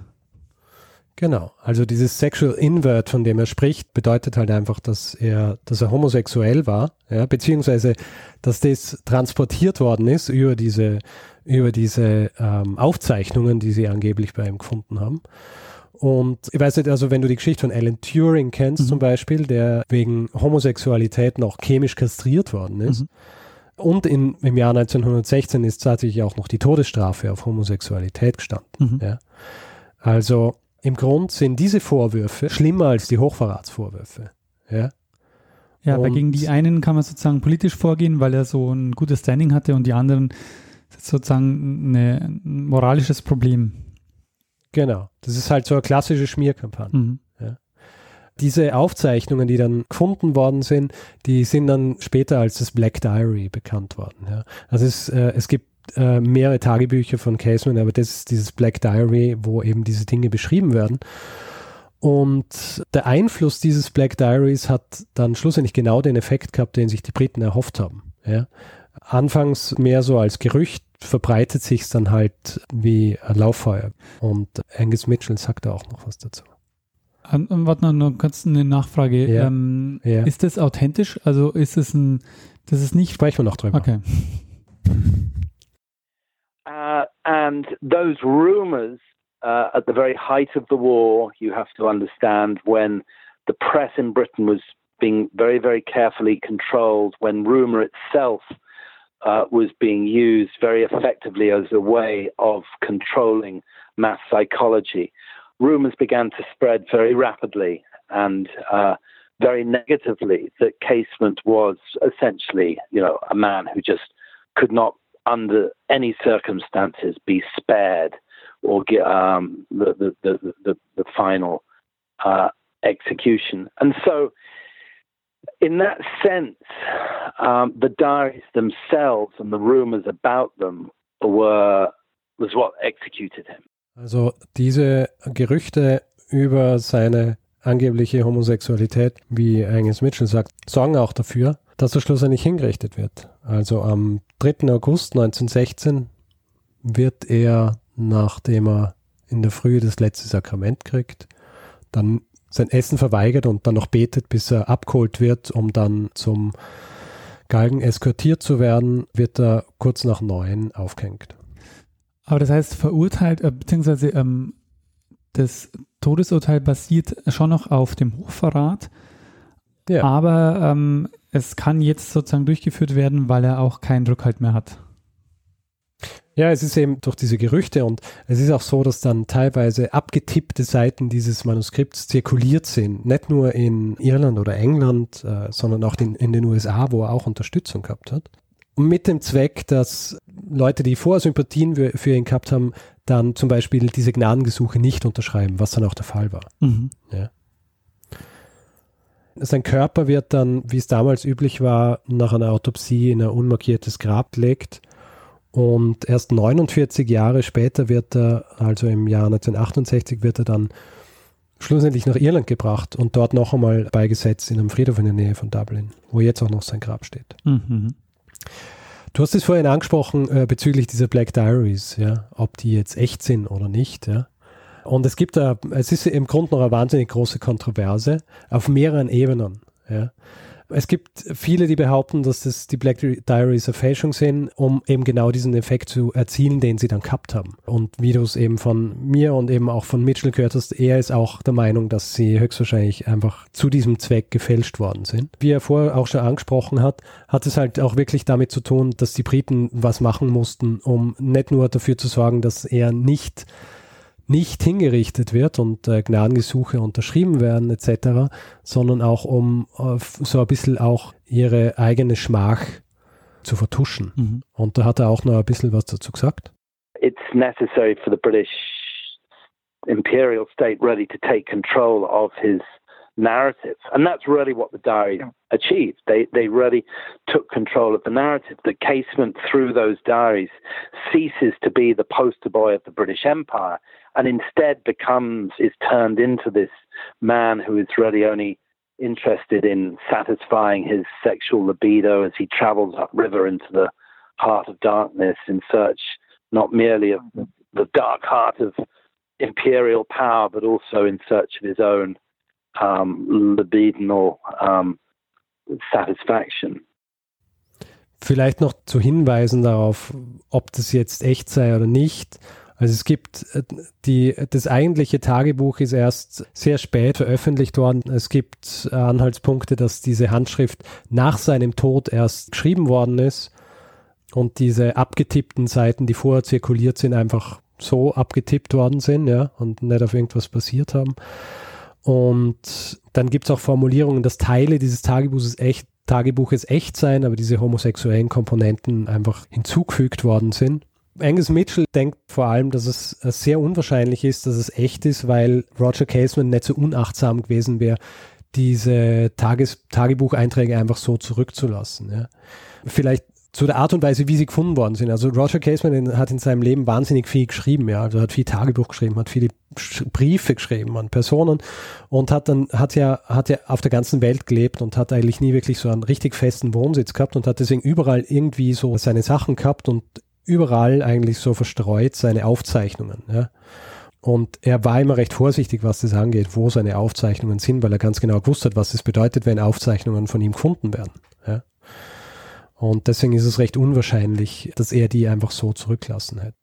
Genau, also dieses Sexual Invert, von dem er spricht, bedeutet halt einfach, dass er, dass er homosexuell war, ja, beziehungsweise, dass das transportiert worden ist über diese, über diese ähm, Aufzeichnungen, die sie angeblich bei ihm gefunden haben. Und ich weiß nicht, also wenn du die Geschichte von Alan Turing kennst mhm. zum Beispiel, der wegen Homosexualität noch chemisch kastriert worden ist, mhm und in, im Jahr 1916 ist tatsächlich auch noch die Todesstrafe auf Homosexualität gestanden. Mhm. Ja. Also im Grund sind diese Vorwürfe schlimmer als die Hochverratsvorwürfe. Ja, ja aber gegen die einen kann man sozusagen politisch vorgehen, weil er so ein gutes Standing hatte und die anderen sozusagen eine, ein moralisches Problem. Genau, das ist halt so eine klassische Schmierkampagne. Mhm diese Aufzeichnungen, die dann gefunden worden sind, die sind dann später als das Black Diary bekannt worden. Ja. Also es, äh, es gibt äh, mehrere Tagebücher von Caseman, aber das ist dieses Black Diary, wo eben diese Dinge beschrieben werden. Und der Einfluss dieses Black Diaries hat dann schlussendlich genau den Effekt gehabt, den sich die Briten erhofft haben. Ja? Anfangs mehr so als Gerücht, verbreitet sich es dann halt wie ein Lauffeuer. Und Angus Mitchell sagt da auch noch was dazu. Um, um, warte noch, noch kurz eine Nachfrage. Ja. Ähm, ja. Ist das authentisch? Also ist es ein, das ist nicht. Sprechen wir noch drüber. Okay. Uh, and those rumors uh, at the very height of the war, you have to understand when the press in Britain was being very, very carefully controlled, when rumor itself uh, was being used very effectively as a way of controlling mass psychology. Rumors began to spread very rapidly and uh, very negatively that Casement was essentially, you know, a man who just could not, under any circumstances, be spared or get um, the, the, the, the, final uh, execution. And so in that sense, um, the diaries themselves and the rumors about them were was what executed him. Also diese Gerüchte über seine angebliche Homosexualität, wie Angus Mitchell sagt, sorgen auch dafür, dass er schlussendlich hingerichtet wird. Also am 3. August 1916 wird er, nachdem er in der Früh das letzte Sakrament kriegt, dann sein Essen verweigert und dann noch betet, bis er abgeholt wird, um dann zum Galgen eskortiert zu werden, wird er kurz nach neun aufgehängt. Aber das heißt, verurteilt, äh, beziehungsweise ähm, das Todesurteil basiert schon noch auf dem Hochverrat, ja. aber ähm, es kann jetzt sozusagen durchgeführt werden, weil er auch keinen Rückhalt mehr hat. Ja, es ist eben durch diese Gerüchte und es ist auch so, dass dann teilweise abgetippte Seiten dieses Manuskripts zirkuliert sind. Nicht nur in Irland oder England, äh, sondern auch in, in den USA, wo er auch Unterstützung gehabt hat. Mit dem Zweck, dass Leute, die vorher Sympathien für, für ihn gehabt haben, dann zum Beispiel diese Gnadengesuche nicht unterschreiben, was dann auch der Fall war. Mhm. Ja. Sein Körper wird dann, wie es damals üblich war, nach einer Autopsie in ein unmarkiertes Grab gelegt und erst 49 Jahre später wird er, also im Jahr 1968, wird er dann schlussendlich nach Irland gebracht und dort noch einmal beigesetzt in einem Friedhof in der Nähe von Dublin, wo jetzt auch noch sein Grab steht. Mhm. Du hast es vorhin angesprochen äh, bezüglich dieser Black Diaries, ja, ob die jetzt echt sind oder nicht, ja. Und es gibt da, es ist im Grunde noch eine wahnsinnig große Kontroverse auf mehreren Ebenen, ja. Es gibt viele, die behaupten, dass das die Black Diaries eine Fälschung sind, um eben genau diesen Effekt zu erzielen, den sie dann gehabt haben. Und wie du es eben von mir und eben auch von Mitchell gehört hast, er ist auch der Meinung, dass sie höchstwahrscheinlich einfach zu diesem Zweck gefälscht worden sind. Wie er vorher auch schon angesprochen hat, hat es halt auch wirklich damit zu tun, dass die Briten was machen mussten, um nicht nur dafür zu sorgen, dass er nicht nicht hingerichtet wird und äh, Gnadengesuche unterschrieben werden etc., sondern auch um äh, so ein bisschen auch ihre eigene Schmach zu vertuschen. Mhm. Und da hat er auch noch ein bisschen was dazu gesagt. It's necessary for the British imperial state really to take control of his narrative. And that's really what the diary. Achieved. They, they really took control of the narrative. The casement through those diaries ceases to be the poster boy of the British Empire and instead becomes, is turned into this man who is really only interested in satisfying his sexual libido as he travels upriver into the heart of darkness in search not merely of the dark heart of imperial power, but also in search of his own um, libidinal um, satisfaction. Vielleicht noch zu hinweisen darauf, ob das jetzt echt sei oder nicht. Also es gibt äh, die, das eigentliche Tagebuch ist erst sehr spät veröffentlicht worden. Es gibt Anhaltspunkte, dass diese Handschrift nach seinem Tod erst geschrieben worden ist und diese abgetippten Seiten, die vorher zirkuliert sind, einfach so abgetippt worden sind, ja, und nicht auf irgendwas basiert haben. Und dann gibt es auch Formulierungen, dass Teile dieses Tagebuches echt, Tagebuches echt seien, aber diese homosexuellen Komponenten einfach hinzugefügt worden sind. Angus Mitchell denkt vor allem, dass es sehr unwahrscheinlich ist, dass es echt ist, weil Roger Casement nicht so unachtsam gewesen wäre, diese Tages Tagebucheinträge einfach so zurückzulassen. Ja. Vielleicht zu der Art und Weise, wie sie gefunden worden sind. Also Roger Casement hat in seinem Leben wahnsinnig viel geschrieben, ja, also hat viel Tagebuch geschrieben, hat viele Briefe geschrieben an Personen und hat dann, hat ja, hat ja auf der ganzen Welt gelebt und hat eigentlich nie wirklich so einen richtig festen Wohnsitz gehabt und hat deswegen überall irgendwie so seine Sachen gehabt und überall eigentlich so verstreut seine Aufzeichnungen, ja. Und er war immer recht vorsichtig, was das angeht, wo seine Aufzeichnungen sind, weil er ganz genau gewusst hat, was es bedeutet, wenn Aufzeichnungen von ihm gefunden werden. Und deswegen ist es recht unwahrscheinlich, dass er die einfach so zurücklassen hätte.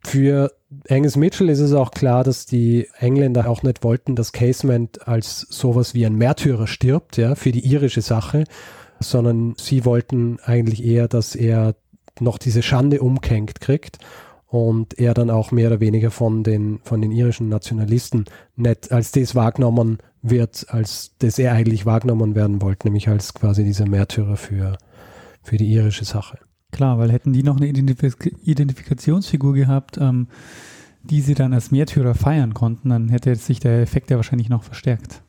Für Angus Mitchell ist es auch klar, dass die Engländer auch nicht wollten, dass Casement als sowas wie ein Märtyrer stirbt, ja, für die irische Sache, sondern sie wollten eigentlich eher, dass er noch diese Schande umkenkt kriegt und er dann auch mehr oder weniger von den, von den irischen Nationalisten nicht als das wahrgenommen wird, als das er eigentlich wahrgenommen werden wollte, nämlich als quasi dieser Märtyrer für, für die irische Sache. Klar, weil hätten die noch eine Identifik Identifikationsfigur gehabt, ähm, die sie dann als Märtyrer feiern konnten, dann hätte sich der Effekt ja wahrscheinlich noch verstärkt.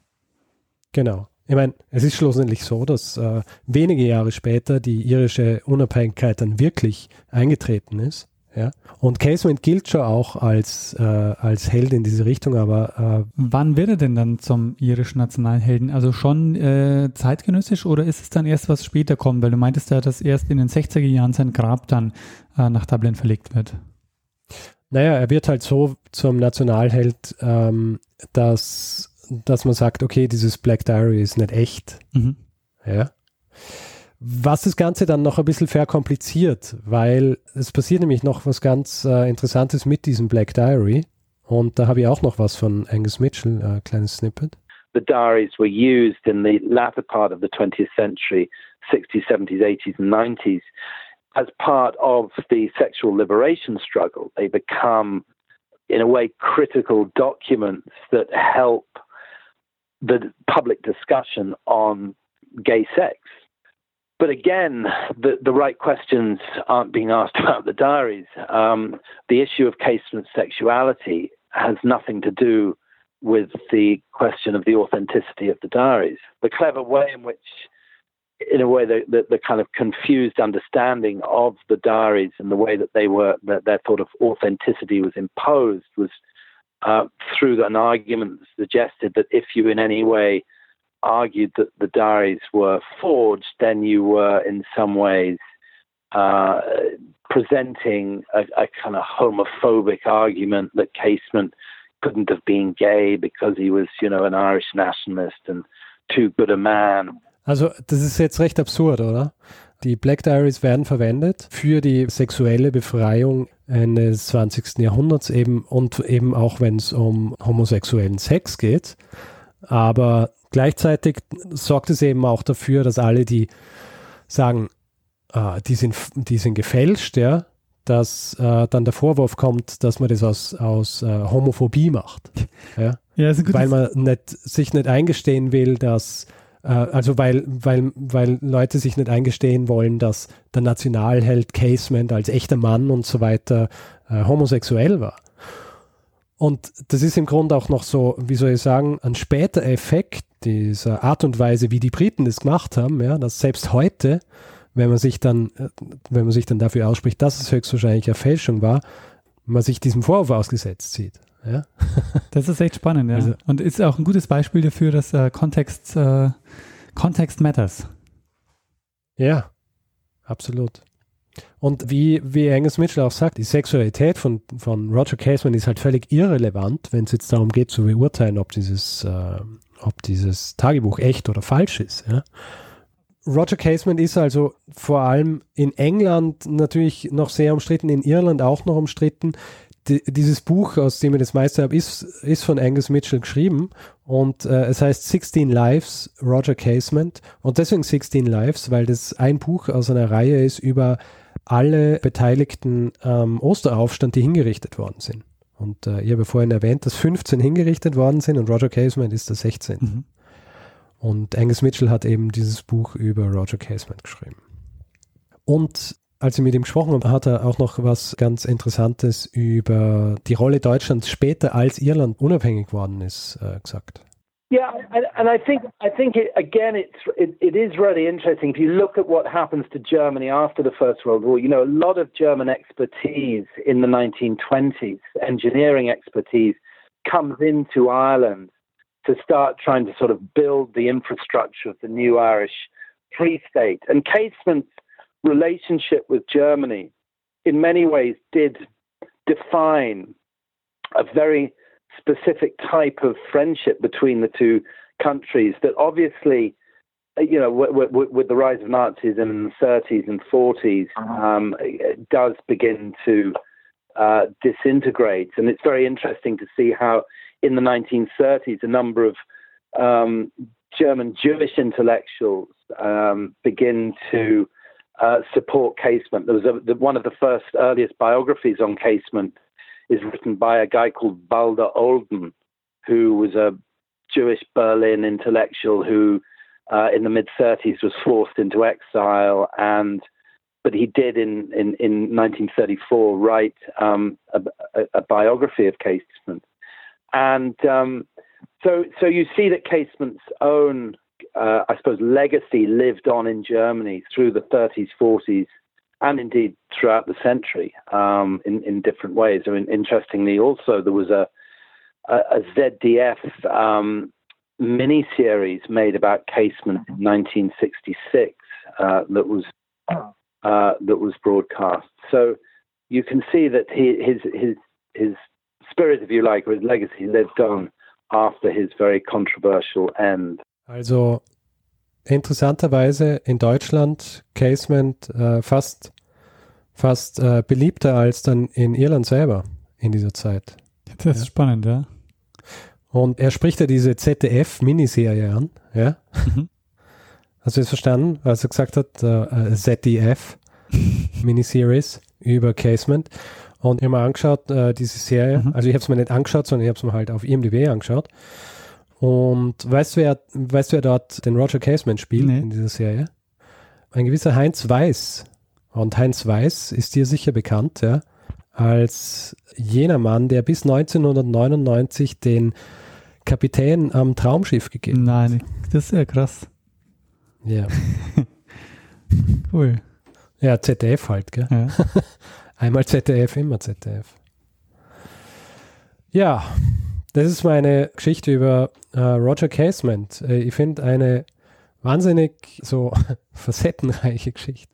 Genau. Ich meine, es ist schlussendlich so, dass äh, wenige Jahre später die irische Unabhängigkeit dann wirklich eingetreten ist. Ja? Und Casement gilt schon auch als, äh, als Held in diese Richtung, aber. Äh, Wann wird er denn dann zum irischen Nationalhelden? Also schon äh, zeitgenössisch oder ist es dann erst, was später kommt? Weil du meintest ja, dass erst in den 60er Jahren sein Grab dann äh, nach Dublin verlegt wird. Naja, er wird halt so zum Nationalheld, ähm, dass, dass man sagt, okay, dieses Black Diary ist nicht echt. Mhm. Ja. Was das Ganze dann noch ein bisschen verkompliziert, weil es passiert nämlich noch was ganz äh, Interessantes mit diesem Black Diary. Und da habe ich auch noch was von Angus Mitchell, äh, kleines Snippet. The diaries were used in the latter part of the 20th century, 60s, 70s, 80s, and 90s, as part of the sexual liberation struggle. They become, in a way, critical documents that help the public discussion on gay sex. But again, the, the right questions aren't being asked about the diaries. Um, the issue of casement sexuality has nothing to do with the question of the authenticity of the diaries. The clever way in which, in a way, the, the, the kind of confused understanding of the diaries and the way that they were, that their sort of authenticity was imposed was uh, through an argument that suggested that if you in any way argued that the diaries were forged, then you were in some ways uh, presenting a, a, kind of homophobic argument that Casement couldn't have been gay because he was, you know, an Irish nationalist and too good a man. Also, das ist jetzt recht absurd, oder? Die Black Diaries werden verwendet für die sexuelle Befreiung eines 20. Jahrhunderts eben und eben auch wenn es um homosexuellen Sex geht. Aber Gleichzeitig sorgt es eben auch dafür, dass alle, die sagen, äh, die, sind, die sind gefälscht, ja, dass äh, dann der Vorwurf kommt, dass man das aus, aus äh, Homophobie macht. Ja? ja weil man nicht, sich nicht eingestehen will, dass äh, also weil, weil, weil Leute sich nicht eingestehen wollen, dass der Nationalheld Casement als echter Mann und so weiter äh, homosexuell war. Und das ist im Grunde auch noch so, wie soll ich sagen, ein später Effekt dieser Art und Weise, wie die Briten das gemacht haben, ja, dass selbst heute, wenn man sich dann, äh, wenn man sich dann dafür ausspricht, dass es höchstwahrscheinlich eine Fälschung war, man sich diesem Vorwurf ausgesetzt sieht. Ja? Das ist echt spannend, ja. Also, und ist auch ein gutes Beispiel dafür, dass äh, Kontext, äh, Kontext matters. Ja, absolut. Und wie, wie Angus Mitchell auch sagt, die Sexualität von, von Roger Casement ist halt völlig irrelevant, wenn es jetzt darum geht zu beurteilen, ob dieses, äh, ob dieses Tagebuch echt oder falsch ist. Ja. Roger Casement ist also vor allem in England natürlich noch sehr umstritten, in Irland auch noch umstritten. D dieses Buch, aus dem ich das meiste habe, ist, ist von Angus Mitchell geschrieben und äh, es heißt 16 Lives Roger Casement und deswegen 16 Lives, weil das ein Buch aus einer Reihe ist über alle Beteiligten am Osteraufstand, die hingerichtet worden sind. Und äh, ich habe vorhin erwähnt, dass 15 hingerichtet worden sind und Roger Casement ist der 16. Mhm. Und Angus Mitchell hat eben dieses Buch über Roger Casement geschrieben. Und als ich mit ihm gesprochen habe, hat er auch noch was ganz Interessantes über die Rolle Deutschlands später, als Irland unabhängig worden ist, äh, gesagt. Yeah, and, and, I think I think it, again it's it, it is really interesting if you look at what happens to Germany after the First World War. You know, a lot of German expertise in the 1920s, engineering expertise, comes into Ireland to start trying to sort of build the infrastructure of the new Irish Free State. And Casement's relationship with Germany, in many ways, did define a very specific type of friendship between the two countries that obviously you know, with, with, with, the rise of Nazism in the 30s and 40s, uh-huh. um, does begin to uh, disintegrate. And it's very interesting to see how, in the 1930s, a number of um, German Jewish intellectuals um, begin to uh, support Casement. There was a, the, one of the first earliest biographies on Casement is written by a guy called Balder Olden, who was a Jewish Berlin intellectual who, uh, in the mid 30s, was forced into exile, and but he did in in, in 1934 write um, a, a, a, biography of Casement, and um, so so you see that Casement's own, uh, I suppose, legacy lived on in Germany through the 30s, 40s, and indeed throughout the century um, in, in different ways. I mean, interestingly, also there was a, a, a ZDF um, mini series made about Casement in 1966 uh, that was uh, that was broadcast. So you can see that he, his his his spirit, if you like, or his legacy lived on after his very controversial end. Also interessanterweise in Deutschland Casement äh, fast fast äh, beliebter als dann in Irland selber in dieser Zeit. Das ist spannend, ja. Und er spricht ja diese ZDF-Miniserie an, ja. Mhm. Hast du das verstanden, als er gesagt hat, äh, ZDF Miniseries über Casement? Und ich habe mir angeschaut, äh, diese Serie, mhm. also ich habe es mir nicht angeschaut, sondern ich habe es mir halt auf IMDb angeschaut. Und weißt du, wer, weißt du, wer dort den Roger Casement spielt nee. in dieser Serie? Ein gewisser Heinz Weiß und Heinz Weiß ist dir sicher bekannt, ja, als jener Mann, der bis 1999 den Kapitän am Traumschiff gegeben hat. Nein, das ist ja krass. Ja. cool. Ja, ZDF halt, gell? Ja. Einmal ZDF, immer ZDF. Ja, das ist meine Geschichte über äh, Roger Casement. Äh, ich finde eine wahnsinnig so facettenreiche Geschichte.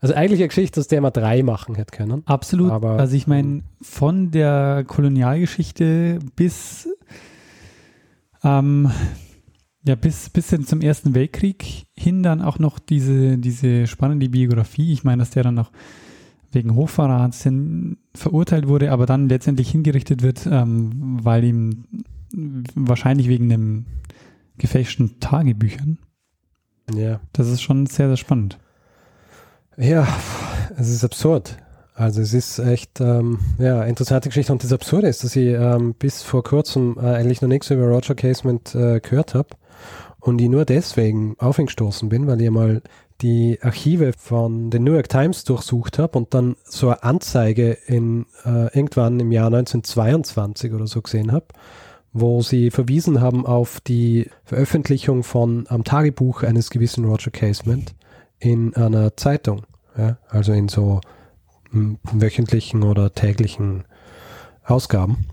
Also eigentlich eine Geschichte, aus der man drei machen hätte können. Absolut. Aber, also ich meine, von der Kolonialgeschichte bis, ähm, ja, bis, bis hin zum Ersten Weltkrieg hin dann auch noch diese, diese spannende Biografie. Ich meine, dass der dann noch wegen Hochverrats verurteilt wurde, aber dann letztendlich hingerichtet wird, ähm, weil ihm wahrscheinlich wegen dem gefälschten Tagebüchern. Ja. Das ist schon sehr, sehr spannend. Ja, es ist absurd. Also es ist echt ähm, ja interessante Geschichte und das Absurde ist, dass ich ähm, bis vor kurzem äh, eigentlich noch nichts über Roger Casement äh, gehört habe und ich nur deswegen aufgestoßen bin, weil ich mal die Archive von den New York Times durchsucht habe und dann so eine Anzeige in äh, irgendwann im Jahr 1922 oder so gesehen habe, wo sie verwiesen haben auf die Veröffentlichung von am Tagebuch eines gewissen Roger Casement in einer Zeitung. Ja, also in so wöchentlichen oder täglichen Ausgaben.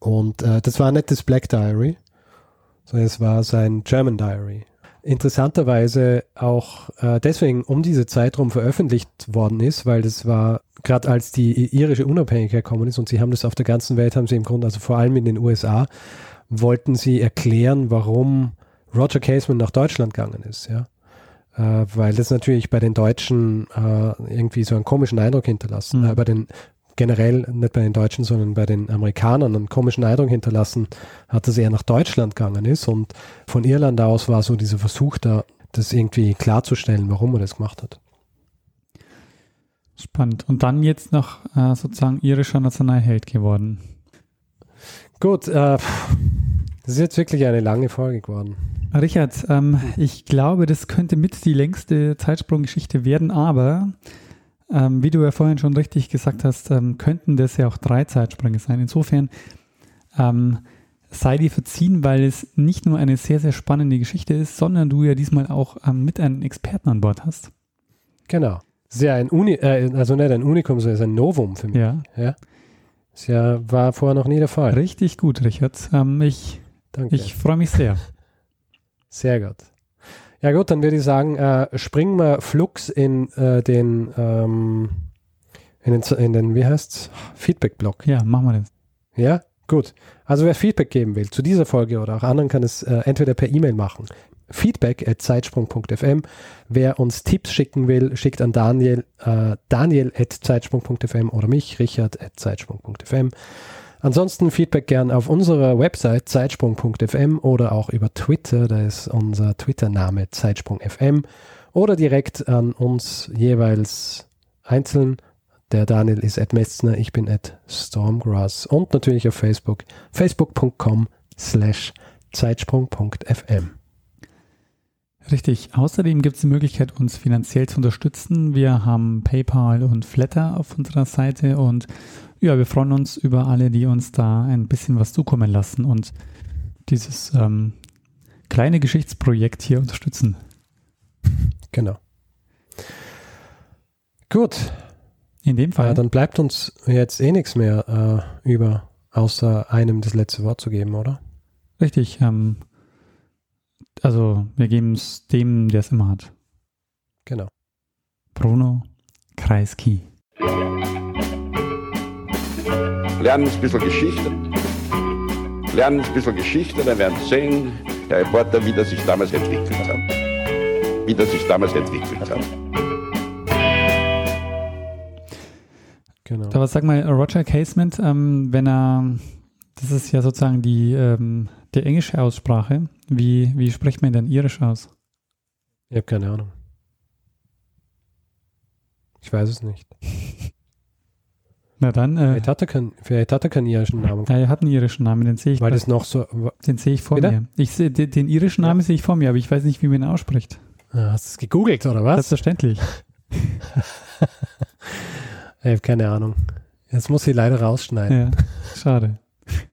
Und äh, das war nicht das Black Diary, sondern es war sein German Diary. Interessanterweise auch äh, deswegen um diese Zeit rum veröffentlicht worden ist, weil das war gerade als die irische Unabhängigkeit gekommen ist und sie haben das auf der ganzen Welt, haben sie im Grunde, also vor allem in den USA, wollten sie erklären, warum Roger Casement nach Deutschland gegangen ist, ja äh, weil das natürlich bei den Deutschen äh, irgendwie so einen komischen Eindruck hinterlassen, mhm. äh, bei den generell nicht bei den Deutschen, sondern bei den Amerikanern einen komischen Eindruck hinterlassen hat, dass er nach Deutschland gegangen ist und von Irland aus war so dieser Versuch da, das irgendwie klarzustellen, warum er das gemacht hat. Spannend. Und dann jetzt noch äh, sozusagen irischer Nationalheld geworden. Gut, äh, das ist jetzt wirklich eine lange Folge geworden. Richard, ähm, ich glaube, das könnte mit die längste Zeitsprunggeschichte werden, aber ähm, wie du ja vorhin schon richtig gesagt hast, ähm, könnten das ja auch drei Zeitsprünge sein. Insofern ähm, sei dir verziehen, weil es nicht nur eine sehr, sehr spannende Geschichte ist, sondern du ja diesmal auch ähm, mit einem Experten an Bord hast. Genau. Sehr ein Uni, äh, also nicht ein Unikum, sondern ein Novum für mich. Ja. ja. Das ja, war vorher noch nie der Fall. Richtig gut, Richard. Ähm, ich ich freue mich sehr. Sehr gut. Ja gut, dann würde ich sagen, äh, springen wir flux in äh, den, ähm, in den, in den, wie heißt's, Feedback-Block. Ja, machen wir das. Ja, gut. Also wer Feedback geben will zu dieser Folge oder auch anderen, kann es äh, entweder per E-Mail machen. Feedback at zeitsprung.fm. Wer uns Tipps schicken will, schickt an Daniel, äh, daniel at zeitsprung.fm oder mich, richard at zeitsprung.fm. Ansonsten Feedback gern auf unserer Website zeitsprung.fm oder auch über Twitter, da ist unser Twitter-Name zeitsprung.fm oder direkt an uns jeweils einzeln. Der Daniel ist at Metzner, ich bin at Stormgrass und natürlich auf Facebook, facebook.com slash zeitsprung.fm. Richtig. Außerdem gibt es die Möglichkeit, uns finanziell zu unterstützen. Wir haben PayPal und Flatter auf unserer Seite und ja, wir freuen uns über alle, die uns da ein bisschen was zukommen lassen und dieses ähm, kleine Geschichtsprojekt hier unterstützen. Genau. Gut. In dem Fall. Ja, dann bleibt uns jetzt eh nichts mehr äh, über, außer einem das letzte Wort zu geben, oder? Richtig. Ähm, also wir geben es dem, der es immer hat. Genau. Bruno Kreisky. Lernen ein bisschen Geschichte. Lernen ein bisschen Geschichte, dann werden Sie sehen, Herr Reporter, wie das sich damals entwickelt hat. Wie das sich damals entwickelt hat. Genau. Aber sag mal, Roger Casement, ähm, wenn er, das ist ja sozusagen die, ähm, die englische Aussprache, wie, wie spricht man denn irisch aus? Ich habe keine Ahnung. Ich weiß es nicht. Na dann. Äh, vielleicht, hat er keinen, vielleicht hat er keinen irischen Namen. Ja, er hat einen irischen Namen, den sehe ich. Weil das noch so. Den sehe ich vor Bitte? mir. Ich seh, den, den irischen Namen ja. sehe ich vor mir, aber ich weiß nicht, wie man ihn ausspricht. Ah, hast du es gegoogelt oder was? Selbstverständlich. ich habe keine Ahnung. Jetzt muss ich leider rausschneiden. Ja, schade.